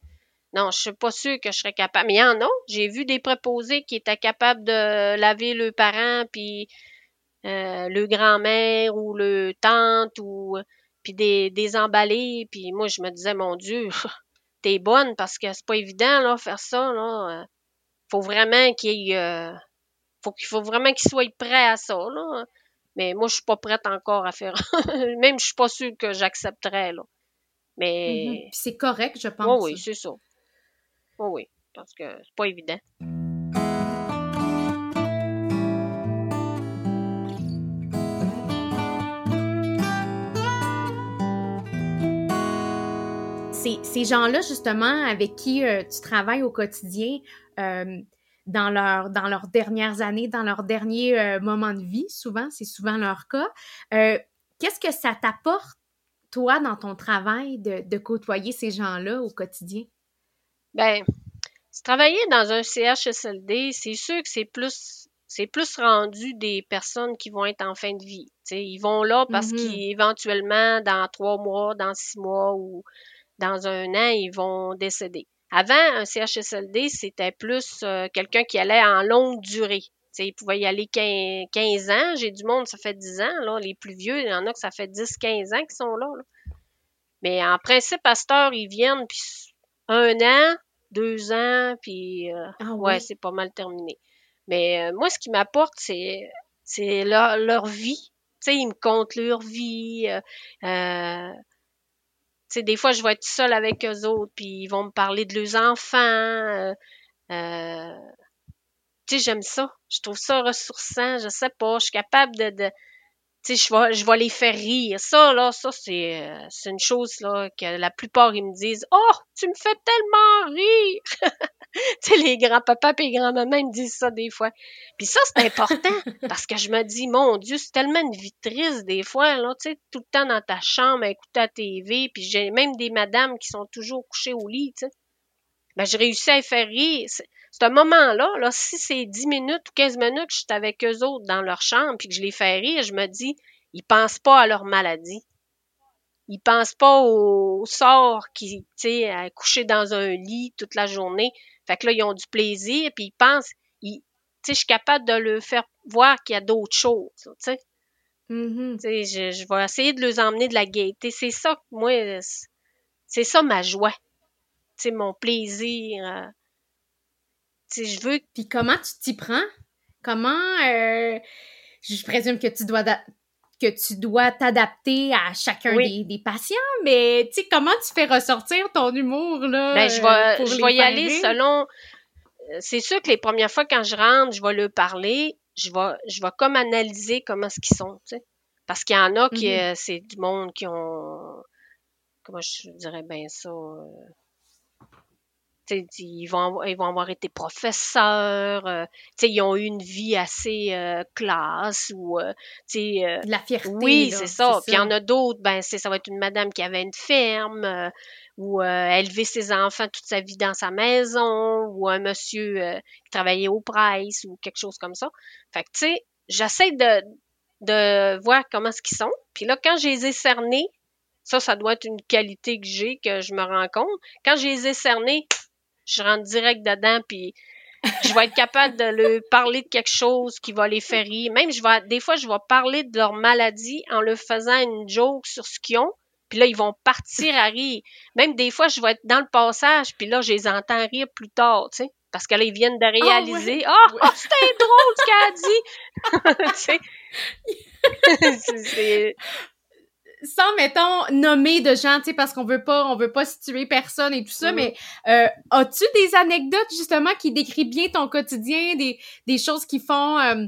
non, je suis pas sûre que je serais capable. Mais il y en a. J'ai vu des préposés qui étaient capables de laver le parent, puis euh, le grand-mère ou le tante, ou puis des, des emballés. Puis moi, je me disais, mon Dieu, t'es bonne parce que c'est pas évident, là, faire ça, là. Faut vraiment qu'il euh, faut qu'il faut vraiment qu'il soit prêt à ça, là. Mais moi, je suis pas prête encore à faire. Même, je suis pas sûre que j'accepterais, là. Mais. Mm-hmm. C'est correct, je pense. oui, c'est ça. Oui, parce que c'est pas évident. Ces, gens-là, justement, avec qui euh, tu travailles au quotidien, euh, dans, leur, dans leurs dernières années, dans leurs derniers euh, moments de vie, souvent, c'est souvent leur cas. Qu'est-ce que ça t'apporte, toi, dans ton travail, de côtoyer ces gens-là au quotidien? Ben, travailler dans un CHSLD, c'est sûr que c'est plus C'est plus rendu des personnes qui vont être en fin de vie. sais, ils vont là parce Mhm. qu'éventuellement, dans trois mois, dans six mois ou dans un an, ils vont décéder. Avant, un CHSLD, c'était plus euh, quelqu'un qui allait en longue durée. sais, il pouvait y aller 15, 15 ans. J'ai du monde, ça fait 10 ans. Là. Les plus vieux, il y en a que ça fait 10, 15 ans qu'ils sont là. là. Mais en principe, à cette heure, ils viennent, puis un an, deux ans, puis euh, Ah ouais, oui? c'est pas mal terminé. Mais euh, moi, ce qui m'apporte, c'est c'est leur, leur vie. Tu sais, ils me comptent leur vie. euh, tu sais, des fois, je vais être seule avec eux autres, puis ils vont me parler de leurs enfants. tu sais, j'aime ça. Je trouve ça ressourçant. Je sais pas, je suis capable de... de tu sais, je vais, je vais les faire rire. Ça, là, ça, c'est, euh, c'est une chose, là, que la plupart, ils me disent « Oh, tu me fais tellement rire! » Tu sais, les grands-papas et les grands-mamans, ils me disent ça des fois. Puis ça, c'est important, parce que je me dis, mon Dieu, c'est tellement une vie triste des fois, là, tu sais, tout le temps dans ta chambre à écouter la TV, puis j'ai même des madames qui sont toujours couchées au lit, tu sais. Ben, j'ai réussi à les faire rire. C'est c'est un moment-là, là, si c'est 10 minutes ou 15 minutes que je suis avec eux autres dans leur chambre, puis que je les fais rire, je me dis, ils pensent pas à leur maladie. Ils pensent pas au sort qui, tu sais, à coucher dans un lit toute la journée. Fait que là, ils ont du plaisir, puis ils pensent, ils, tu sais, je suis capable de leur faire voir qu'il y a d'autres choses, tu sais. Sais, je, je vais essayer de les emmener de la gaieté. C'est ça, moi, c'est- c'est ça ma joie. Tu sais, mon plaisir. Euh. Sais, je veux Puis comment tu t'y prends? Comment euh, je présume que tu dois que tu dois t'adapter à chacun Oui. des, des patients, mais tu sais, comment tu fais ressortir ton humour là? Ben, je euh, vais, pour je vais y aller selon. euh, C'est sûr que les premières fois quand je rentre, je vais leur parler, je vais, je vais comme analyser comment ce qu'ils sont, tu sais. Parce qu'il y en a qui, Mhm. euh, c'est du monde qui ont, comment je dirais bien ça, euh, ils vont, avoir- ils vont avoir été professeurs, euh, ils ont eu une vie assez euh, classe ou, euh, la fierté. oui, c'est ça. Puis il y en a d'autres, ben c'est ça va être une madame qui avait une ferme ou élevé ses enfants toute sa vie dans sa maison ou un monsieur qui travaillait au Price ou quelque chose comme ça. Fait que tu sais, j'essaie de de voir comment ce qu'ils sont. Puis là quand je les ai cernés, ça ça doit être une qualité que j'ai que je me rends compte. Quand je les ai cernés, je rentre direct dedans puis je vais être capable de leur parler de quelque chose qui va les faire rire. Même, je vais, des fois, je vais parler de leur maladie en leur faisant une joke sur ce qu'ils ont. Puis là, ils vont partir à rire. Même des fois, je vais être dans le passage, puis là, je les entends rire plus tard, tu sais. Parce que là, ils viennent de réaliser. Ah, Ouais. ah, c'était drôle ce qu'elle a dit! tu sais? C'est- sans mettons nommer de gens, tu sais, parce qu'on veut pas, on veut pas situer personne et tout ça, mais euh, as-tu des anecdotes justement qui décrivent bien ton quotidien, des, des choses qui font, euh,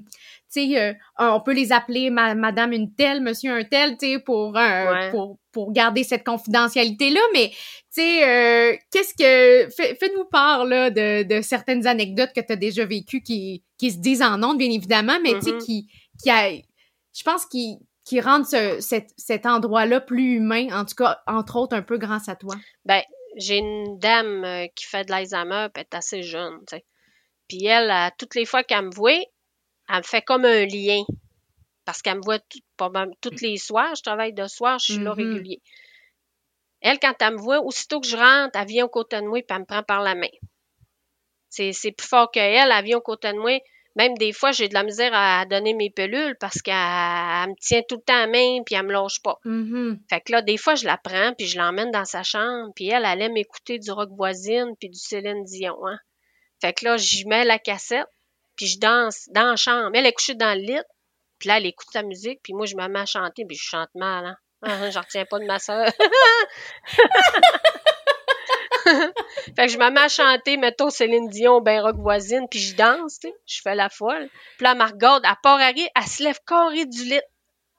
tu sais, euh, on peut les appeler ma- Madame une telle, Monsieur un tel, tu sais, pour, euh, Ouais. pour pour garder cette confidentialité là, mais tu sais, euh, qu'est-ce que fais- fais-nous part là de, de certaines anecdotes que tu as déjà vécues qui qui se disent en ondes bien évidemment, mais tu sais Mhm. qui qui a, je pense qui qui rendent ce, cet, cet endroit-là plus humain, en tout cas, entre autres, un peu grâce à toi? Ben, j'ai une dame euh, qui fait de l'Alzheimer, puis elle est assez jeune, tu sais. Puis elle, à toutes les fois qu'elle me voit, elle me fait comme un lien. Parce qu'elle me voit tout, pas mal- tous les soirs. Je travaille de soir, je suis là Mhm. régulier. Elle, quand elle me voit, aussitôt que je rentre, elle vient au côté de moi, puis elle me prend par la main. C'est, c'est plus fort qu'elle, elle vient au côté de moi. Même des fois, j'ai de la misère à donner mes pelules parce qu'elle elle me tient tout le temps à la main, puis elle me lâche pas. Mhm. Fait que là, des fois, je la prends, puis je l'emmène dans sa chambre, puis elle, elle aime écouter du rock voisine, puis du Céline Dion, hein. Fait que là, j'y mets la cassette, puis je danse dans la chambre. Elle est couchée dans le lit, puis là, elle écoute sa musique, puis moi, je me mets à chanter, puis je chante mal, hein. J'en retiens pas de ma soeur. fait que je me mets à chanter, mettons Céline Dion, ben rock voisine, puis je danse, tu sais. Je fais la folle. Puis là, regarde, elle part à rire, elle se lève carré du lit,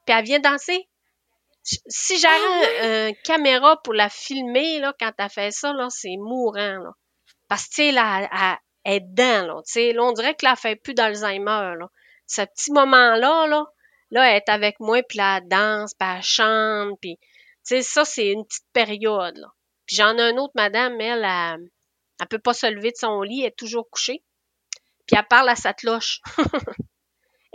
puis elle vient danser. Si j'avais une caméra pour la filmer, là, quand elle fait ça, là, c'est mourant, là. Parce que, tu sais, là, elle, est dedans, là. Tu sais, là, on dirait que là, elle fait plus d'Alzheimer, là. Ce petit moment-là, là, là, elle est avec moi, puis là, elle danse, puis elle chante, puis, tu sais, ça, c'est une petite période, là. Puis j'en ai une autre madame, elle, elle, elle peut pas se lever de son lit, elle est toujours couchée. Puis elle parle à sa cloche.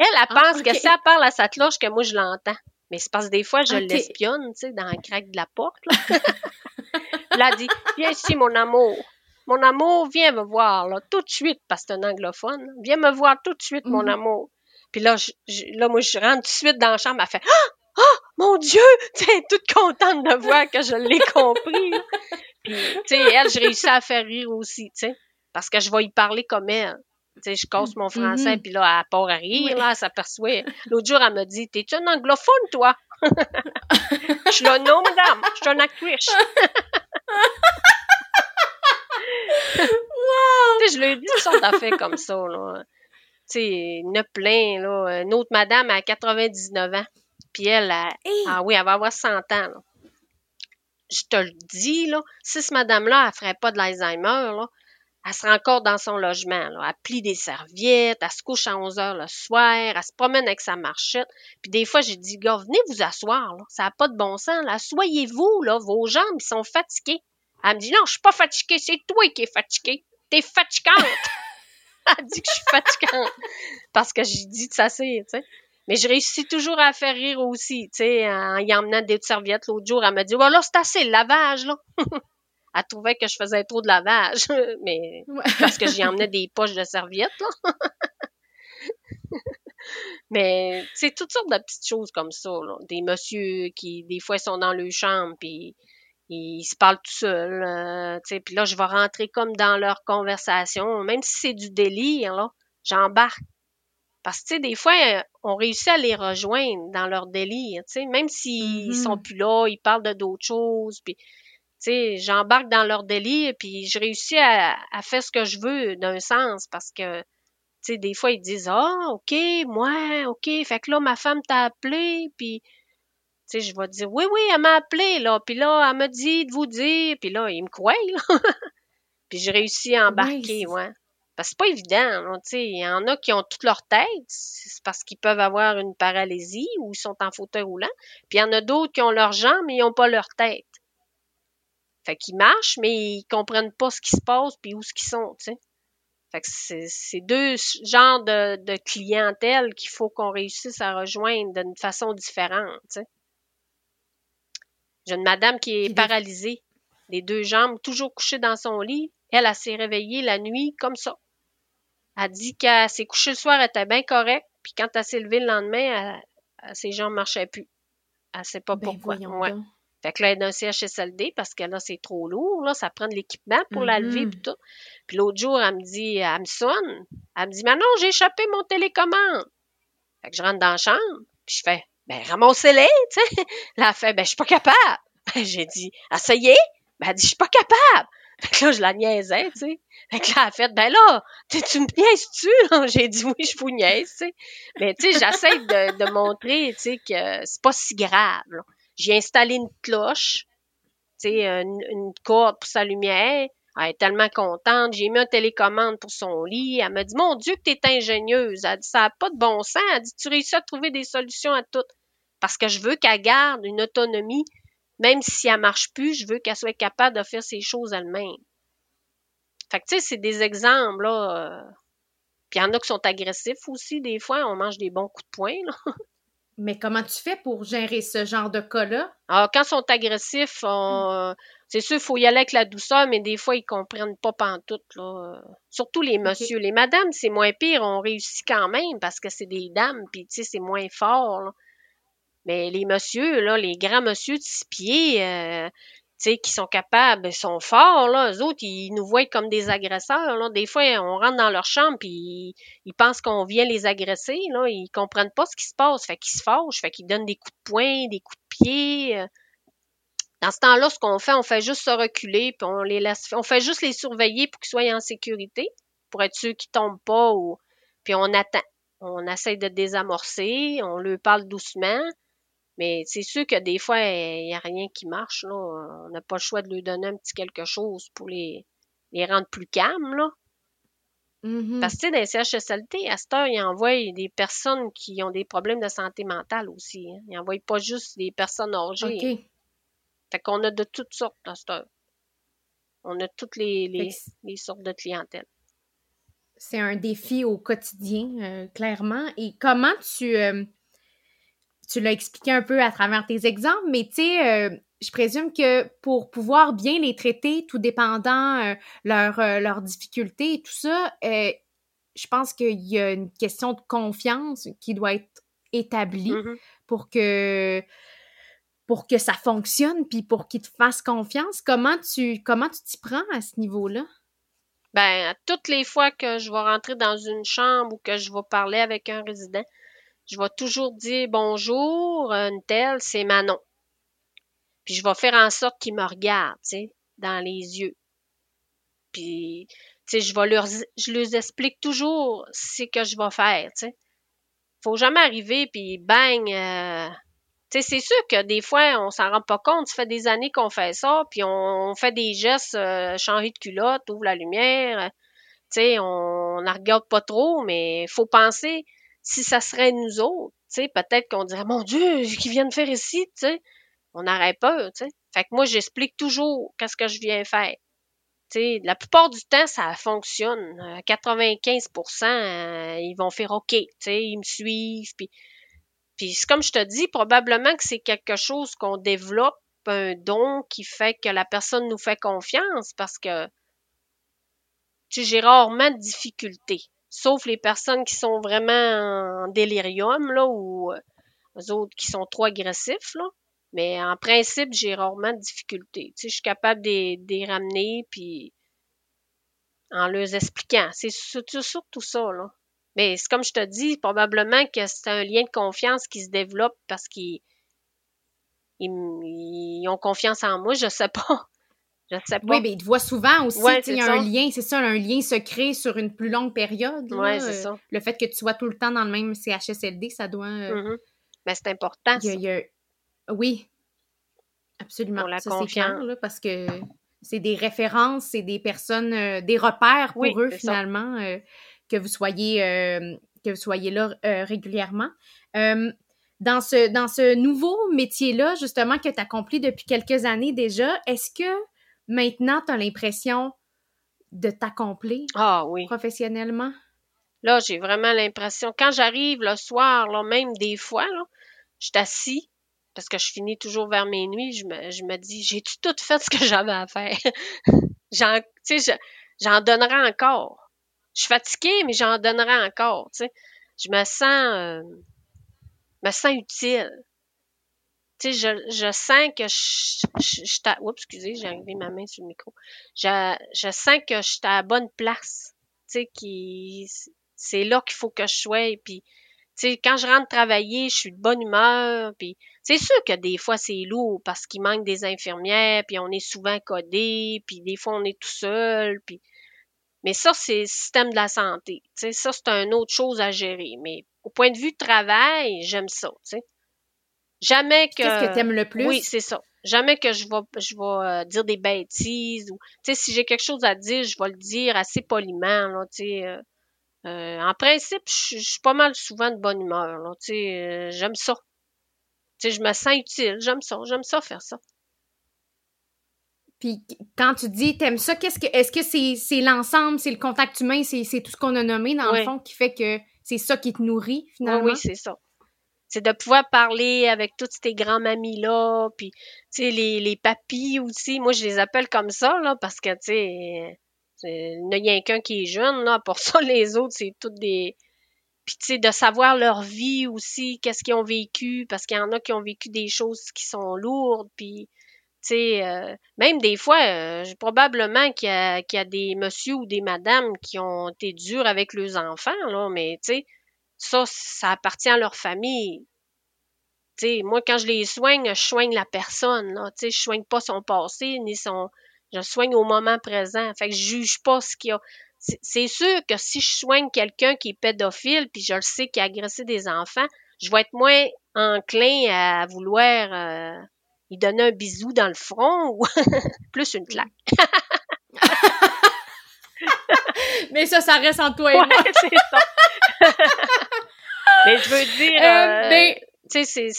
Elle, elle ah, pense que ça parle à sa cloche que moi, je l'entends. Mais c'est parce que des fois, je l'espionne, tu sais, dans le crack de la porte. Là. elle a dit, viens ici, mon amour. Mon amour, viens me voir, là, tout de suite, parce que c'est un anglophone. Viens me voir tout de suite, mon mhm. amour. Puis là, je, là, moi, je rentre tout de suite dans la chambre, elle fait, ah! Mon Dieu! Tu toute contente de voir que je l'ai compris. Puis, tu sais, elle, je réussis à faire rire aussi, tu sais, parce que je vais y parler comme elle. Tu sais, je casse mon français, mm-hmm. puis là, elle part à rire, là, elle s'aperçoit. L'autre jour, elle me dit, t'es-tu un anglophone, toi? je suis là, non, madame, je suis un actrice. wow! Je lui ai dit une sorte d'affaires comme ça, là. Tu sais, il y en a plein, là. Une autre madame à 99 ans. Puis elle, ah oui, elle va avoir 100 ans. Là. Je te le dis, là, si ce madame-là, elle ferait pas de l'Alzheimer, là, elle serait encore dans son logement. Là. Elle plie des serviettes, elle se couche à 11 heures le soir, elle se promène avec sa marchette. Puis des fois, j'ai dit, gars, venez vous asseoir. Là. Ça n'a pas de bon sens. Là. Soyez-vous, là. vos jambes ils sont fatiguées. Elle me dit, non, je suis pas fatiguée, c'est toi qui es fatiguée. T'es fatigante. elle dit que je suis fatigante. Parce que j'ai dit de s'asseoir, tu sais. Mais je réussis toujours à faire rire aussi, tu sais, en y emmenant des serviettes. L'autre jour, elle m'a dit, voilà, c'est assez le lavage, là. elle trouvait que je faisais trop de lavage, mais parce que j'y emmenais des poches de serviettes, là. mais c'est toutes sortes de petites choses comme ça, là. Des messieurs qui, des fois, sont dans leur chambre, puis ils se parlent tout seuls, euh, tu sais. Puis là, je vais rentrer comme dans leur conversation, même si c'est du délire, là. J'embarque parce que, tu sais, des fois, euh, on réussit à les rejoindre dans leur délire, tu sais, même s'ils sont mm-hmm. plus là, ils parlent de d'autres choses, puis, tu sais, j'embarque dans leur délire, puis je réussis à, faire ce que je veux d'un sens, parce que, tu sais, des fois, ils disent, ah, OK, moi, OK, fait que là, ma femme t'a appelé, puis, tu sais, je vais dire, oui, oui, elle m'a appelé, là, puis là, elle m'a dit de vous dire, puis là, ils me croient, là. puis j'ai réussi à embarquer, ouais. Parce que c'est pas évident. Il y en a qui ont toute leur tête, c'est parce qu'ils peuvent avoir une paralysie ou ils sont en fauteuil roulant. Puis il y en a d'autres qui ont leurs jambes, mais ils n'ont pas leur tête. Fait qu'ils marchent, mais ils comprennent pas ce qui se passe puis où ce qu'ils sont, tu Fait que c'est deux genres de, de clientèle qu'il faut qu'on réussisse à rejoindre d'une façon différente, J'ai une madame qui est paralysée, les deux jambes, toujours couchée dans son lit. Elle, elle s'est réveillée la nuit comme ça. Elle dit qu'elle s'est couchée le soir, elle était bien correcte, puis quand elle s'est levée le lendemain, ses jambes ne marchaient plus. Elle ne sait pas ben, pourquoi. Ouais. Fait que là, elle est dans un CHSLD parce que là, c'est trop lourd, là, ça prend de l'équipement pour la lever mm-hmm. puis tout. Puis l'autre jour, elle me dit, elle me sonne. Elle me dit, Manon, j'ai échappé mon télécommande. Fait que je rentre dans la chambre, puis je fais, ben, ramassez-les, tu sais. Là, elle fait, ben, je suis pas capable. Ben, j'ai dit, essayez. Ben, elle dit, je suis pas capable. Fait que là, je la niaisais, tu sais. Fait que là, elle a fait, ben là, tu me niaises-tu? J'ai dit, oui, je vous niaise, tu sais. Mais, tu sais, j'essaie de, de, montrer, tu sais, que c'est pas si grave, J'ai installé une cloche, tu sais, une, une corde pour sa lumière. Elle est tellement contente. J'ai mis un télécommande pour son lit. Elle m'a dit, mon Dieu, que t'es ingénieuse. Elle dit, ça n'a pas de bon sens. Elle dit, tu réussis à trouver des solutions à tout. Parce que je veux qu'elle garde une autonomie même si elle marche plus, je veux qu'elle soit capable de faire ses choses elle-même. Fait que, tu sais, c'est des exemples, là. Euh. Puis il y en a qui sont agressifs aussi, des fois. On mange des bons coups de poing, là. Mais comment tu fais pour gérer ce genre de cas-là? Alors, ah, quand ils sont agressifs, c'est sûr, il faut y aller avec la douceur, mais des fois, ils comprennent pas pantoute, là. Surtout les messieurs. Les madames, c'est moins pire. On réussit quand même parce que c'est des dames, puis, tu sais, c'est moins fort, là. Mais les messieurs, là, les grands messieurs de six pieds, euh, qui sont capables, sont forts, là. Eux autres, ils nous voient comme des agresseurs, là. Des fois, on rentre dans leur chambre, puis ils, pensent qu'on vient les agresser, là. Ils comprennent pas ce qui se passe. Fait qu'ils se fâchent, fait qu'ils donnent des coups de poing, des coups de pied. Euh. Dans ce temps-là, ce qu'on fait, on fait juste se reculer, puis on les laisse, on fait juste les surveiller pour qu'ils soient en sécurité, pour être sûr qu'ils tombent pas, puis on attend. On essaie de désamorcer, on leur parle doucement, mais c'est sûr que des fois, il n'y a rien qui marche. Là. On n'a pas le choix de lui donner un petit quelque chose pour les, les rendre plus calmes. Là. Mm-hmm. Parce que, tu sais, dans les CHSLT, à cette heure, ils envoient des personnes qui ont des problèmes de santé mentale aussi. Hein. Ils n'envoient pas juste des personnes âgées. Hein. Fait qu'on a de toutes sortes à cette heure. On a toutes les, les, les sortes de clientèle. c'est un défi au quotidien, euh, clairement. Et comment tu, euh, tu l'as expliqué un peu à travers tes exemples, mais tu sais, je présume que pour pouvoir bien les traiter, tout dépendant leurs leur difficultés et tout ça, je pense qu'il y a une question de confiance qui doit être établie mm-hmm. pour que pour que ça fonctionne puis pour qu'ils te fassent confiance. Comment tu comment tu t'y prends à ce niveau-là? Ben, toutes les fois que je vais rentrer dans une chambre ou que je vais parler avec un résident, je vais toujours dire bonjour, une telle, c'est Manon. Puis je vais faire en sorte qu'ils me regardent, tu sais, dans les yeux. Puis, tu sais, je vais leur, je leur explique toujours ce que je vais faire, tu sais. Faut jamais arriver puis bang, euh, tu sais, c'est sûr que des fois, on s'en rend pas compte. Ça fait des années qu'on fait ça, puis on, fait des gestes, euh, changer de culotte, ouvre la lumière. Euh, tu sais, on ne regarde pas trop, mais faut penser, si ça serait nous autres, peut-être qu'on dirait, mon Dieu, qu'ils viennent faire ici. On n'aurait sais. Fait que moi, j'explique toujours qu'est-ce que je viens faire. La plupart du temps, ça fonctionne. 95% euh, ils vont faire OK, ils me suivent, puis puis comme je te dis, probablement que c'est quelque chose qu'on développe, un don qui fait que la personne nous fait confiance parce que j'ai rarement de difficultés. Sauf les personnes qui sont vraiment en délirium, là, ou euh, les autres qui sont trop agressifs, là. Mais en principe, j'ai rarement de difficultés. Tu sais, je suis capable de, les ramener, puis en leur expliquant. C'est surtout ça, là. Mais c'est comme je te dis, probablement que c'est un lien de confiance qui se développe parce qu'ils ils, ont confiance en moi, je sais pas. Je sais pas. Oui, mais ils te voient souvent aussi. il y a un lien, c'est ça, un lien se crée sur une plus longue période. Oui, c'est ça. Le fait que tu sois tout le temps dans le même CHSLD, ça doit. Mais euh, mm-hmm. ben, c'est important. Oui. Absolument. Pour la ça, confiance. Clair, parce que c'est des références, c'est des personnes, euh, des repères pour eux, finalement. Euh, que vous soyez, euh, que vous soyez là régulièrement. Dans ce, dans ce nouveau métier-là, justement, que tu accomplis depuis quelques années déjà, est-ce que maintenant, tu as l'impression de t'accomplir ah, oui. professionnellement? Là, j'ai vraiment l'impression, quand j'arrive le soir, là, même des fois, là, je suis assis, parce que je finis toujours vers minuit, je me, je me dis, j'ai-tu tout fait ce que j'avais à faire? j'en, j'en donnerai encore je suis fatiguée, mais j'en donnerai encore, tu sais. Je me sens, euh, me sens utile. Tu sais, je, je sens que je, je, je Oups, excusez, j'ai arrivé ma main sur le micro. Je, je sens que je suis à la bonne place. Tu sais, qui, c'est là qu'il faut que je sois. Puis, tu sais, quand je rentre travailler, je suis de bonne humeur. Puis, c'est sûr que des fois, c'est lourd parce qu'il manque des infirmières, puis on est souvent codé, puis des fois, on est tout seul. Puis, mais ça, c'est le système de la santé. sais, ça, c'est une autre chose à gérer. Mais au point de vue travail, j'aime ça. sais. Jamais que. Qu'est-ce que t'aimes le plus? Oui, c'est ça. Jamais que je vais, je vais euh, dire des bêtises ou, tu sais, si j'ai quelque chose à dire, je vais le dire assez poliment, là, tu sais. Euh, euh, en principe, je suis pas mal souvent de bonne humeur, là, tu sais. j'aime ça. Tu sais, je me sens utile. J'aime ça. J'aime ça faire ça. Puis quand tu dis t'aimes ça, qu'est-ce que est-ce que c'est c'est l'ensemble, c'est le contact humain, c'est c'est tout ce qu'on a nommé dans le fond qui fait que c'est ça qui te nourrit finalement. Oui, c'est ça. C'est de pouvoir parler avec toutes ces grands mamies là, puis tu sais les les papis aussi. Moi je les appelle comme ça là parce que tu sais il n'y a qu'un qui est jeune là, pour ça les autres c'est toutes des puis tu sais de savoir leur vie aussi, qu'est-ce qu'ils ont vécu parce qu'il y en a qui ont vécu des choses qui sont lourdes puis sais, euh, même des fois, euh, probablement qu'il y, a, qu'il y a des messieurs ou des madames qui ont été durs avec leurs enfants, là, mais tu sais, ça, ça appartient à leur famille. Tu sais, moi, quand je les soigne, je soigne la personne, là, tu sais, je soigne pas son passé, ni son... Je soigne au moment présent. Fait que je juge pas ce qu'il y a. C'est sûr que si je soigne quelqu'un qui est pédophile, puis je le sais qu'il a agressé des enfants, je vais être moins enclin à vouloir... Euh, il donnait un bisou dans le front ou plus une claque. Mais ça, ça reste en toi et moi. c'est ça. Mais je veux dire, euh, euh, mais... tu sais, c'est...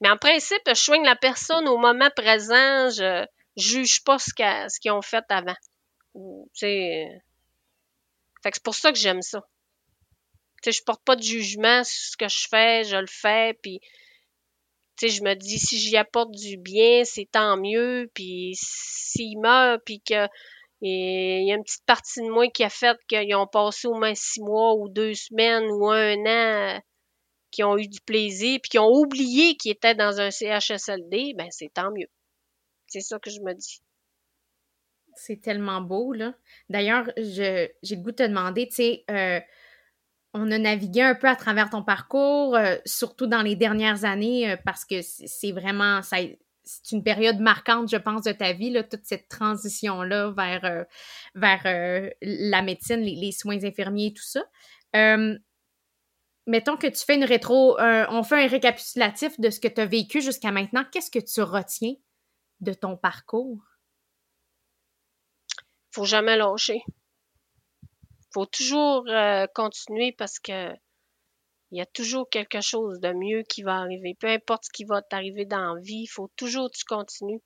Mais en principe, je soigne la personne au moment présent, je juge pas ce qu'ils ont fait avant. Tu sais, Fait que c'est pour ça que j'aime ça. Tu sais, je porte pas de jugement sur ce que je fais, je le fais, puis tu sais, je me dis si j'y apporte du bien, c'est tant mieux, puis s'il meurt, puis que il y a une petite partie de moi qui a fait qu'ils ont passé au moins six mois ou deux semaines ou un an qui ont eu du plaisir, puis qui ont oublié qu'ils étaient dans un CHSLD, ben c'est tant mieux. C'est ça que je me dis. C'est tellement beau, là. D'ailleurs, j'ai le goût de te demander, tu sais, euh, on a navigué un peu à travers ton parcours, euh, surtout dans les dernières années, euh, parce que c'est vraiment, ça, c'est une période marquante, je pense, de ta vie, là, toute cette transition-là vers, vers la médecine, les, soins infirmiers et tout ça mettons que tu fais une rétro, on fait un récapitulatif de ce que tu as vécu jusqu'à maintenant. Qu'est-ce que tu retiens de ton parcours? Faut jamais lâcher. Faut toujours euh, continuer parce que il y a toujours quelque chose de mieux qui va arriver. Peu importe ce qui va t'arriver dans la vie, il faut toujours que tu continues.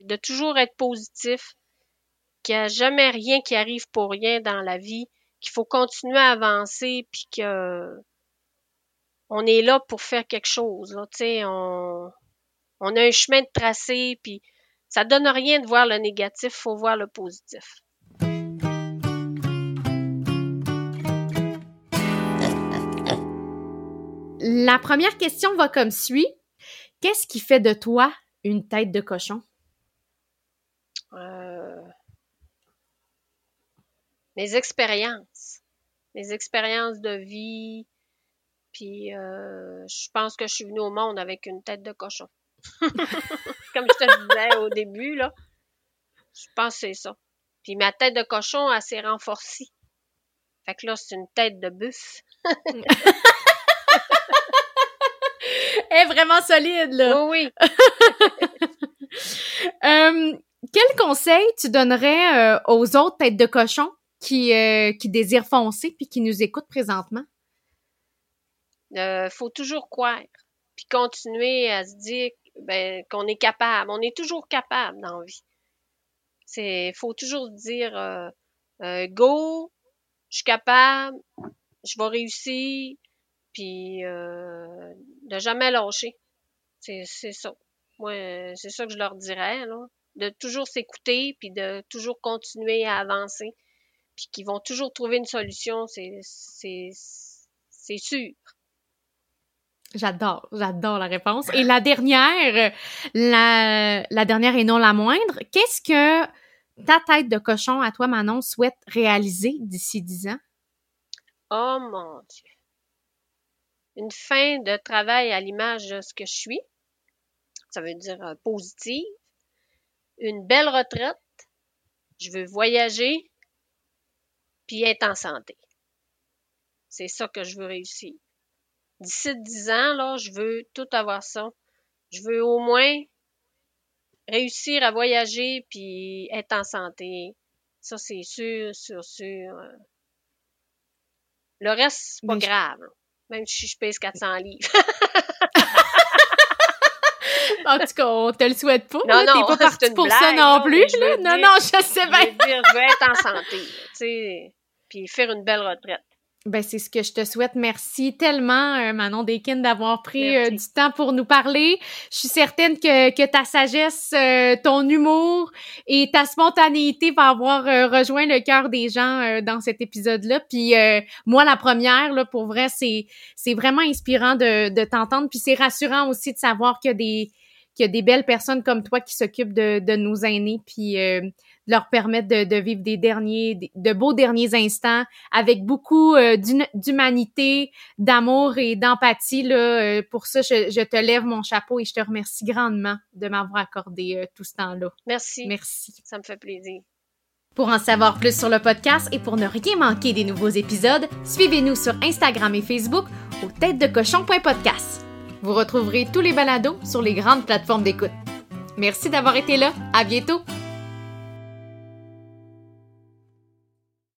De toujours être positif, qu'il n'y a jamais rien qui arrive pour rien dans la vie qu'il faut continuer à avancer puis que on est là pour faire quelque chose. Là, on, on a un chemin de tracé, puis ça donne rien de voir le négatif, faut voir le positif. La première question va comme suit. Qu'est-ce qui fait de toi une tête de cochon? Euh, mes expériences, mes expériences de vie, puis euh, je pense que je suis venue au monde avec une tête de cochon. Comme je te disais au début, là. Je pense que c'est ça. Puis ma tête de cochon, elle s'est renforcée. Fait que là, c'est une tête de bœuf. est vraiment solide, là. Oui, oui. Euh, quel conseil tu donnerais euh, aux autres têtes de cochon qui, euh, qui désirent foncer puis qui nous écoutent présentement? Euh, faut toujours croire, puis continuer à se dire ben, qu'on est capable. On est toujours capable dans la vie. C'est, faut toujours dire go, je suis capable, je vais réussir, puis euh, de jamais lâcher. C'est, ça. Moi, c'est ça que je leur dirais, là. De toujours s'écouter, puis de toujours continuer à avancer puis qu'ils vont toujours trouver une solution, c'est sûr. J'adore, j'adore la réponse. Et la dernière, la, la dernière et non la moindre, qu'est-ce que ta tête de cochon à toi, Manon, souhaite réaliser d'ici dix ans? Oh mon Dieu. Une fin de travail à l'image de ce que je suis. Ça veut dire euh, positive. Une belle retraite. Je veux voyager puis être en santé. C'est ça que je veux réussir. D'ici dix ans, là, je veux tout avoir ça. Je veux au moins réussir à voyager puis être en santé. Ça, c'est sûr, sûr, sûr. Le reste, c'est pas grave. Même si je pèse 400 livres. en tout cas, on te le souhaite pas. Non, non, t'es pas parti pour ça non plus. Non, non, je sais bien. Je veux être en santé, tu sais, puis faire une belle retraite. Ben, c'est ce que je te souhaite. Merci tellement, euh, Manon Deskin, d'avoir pris euh, du temps pour nous parler. Je suis certaine que, que ta sagesse, euh, ton humour et ta spontanéité va avoir rejoint le cœur des gens dans cet épisode-là. Puis moi, la première, là, pour vrai, c'est c'est vraiment inspirant de, de t'entendre. Puis c'est rassurant aussi de savoir qu'il y a des qu'il y a des belles personnes comme toi qui s'occupent de, de nos aînés. Puis leur permettre de, vivre des derniers, de beaux derniers instants avec beaucoup euh, d'humanité, d'amour et d'empathie. Là, euh, pour ça, je, te lève mon chapeau et je te remercie grandement de m'avoir accordé euh, tout ce temps-là. Merci. Merci. Ça me fait plaisir. Pour en savoir plus sur le podcast et pour ne rien manquer des nouveaux épisodes, suivez-nous sur Instagram et Facebook au tête de cochon.podcast. Vous retrouverez tous les balados sur les grandes plateformes d'écoute. Merci d'avoir été là. À bientôt.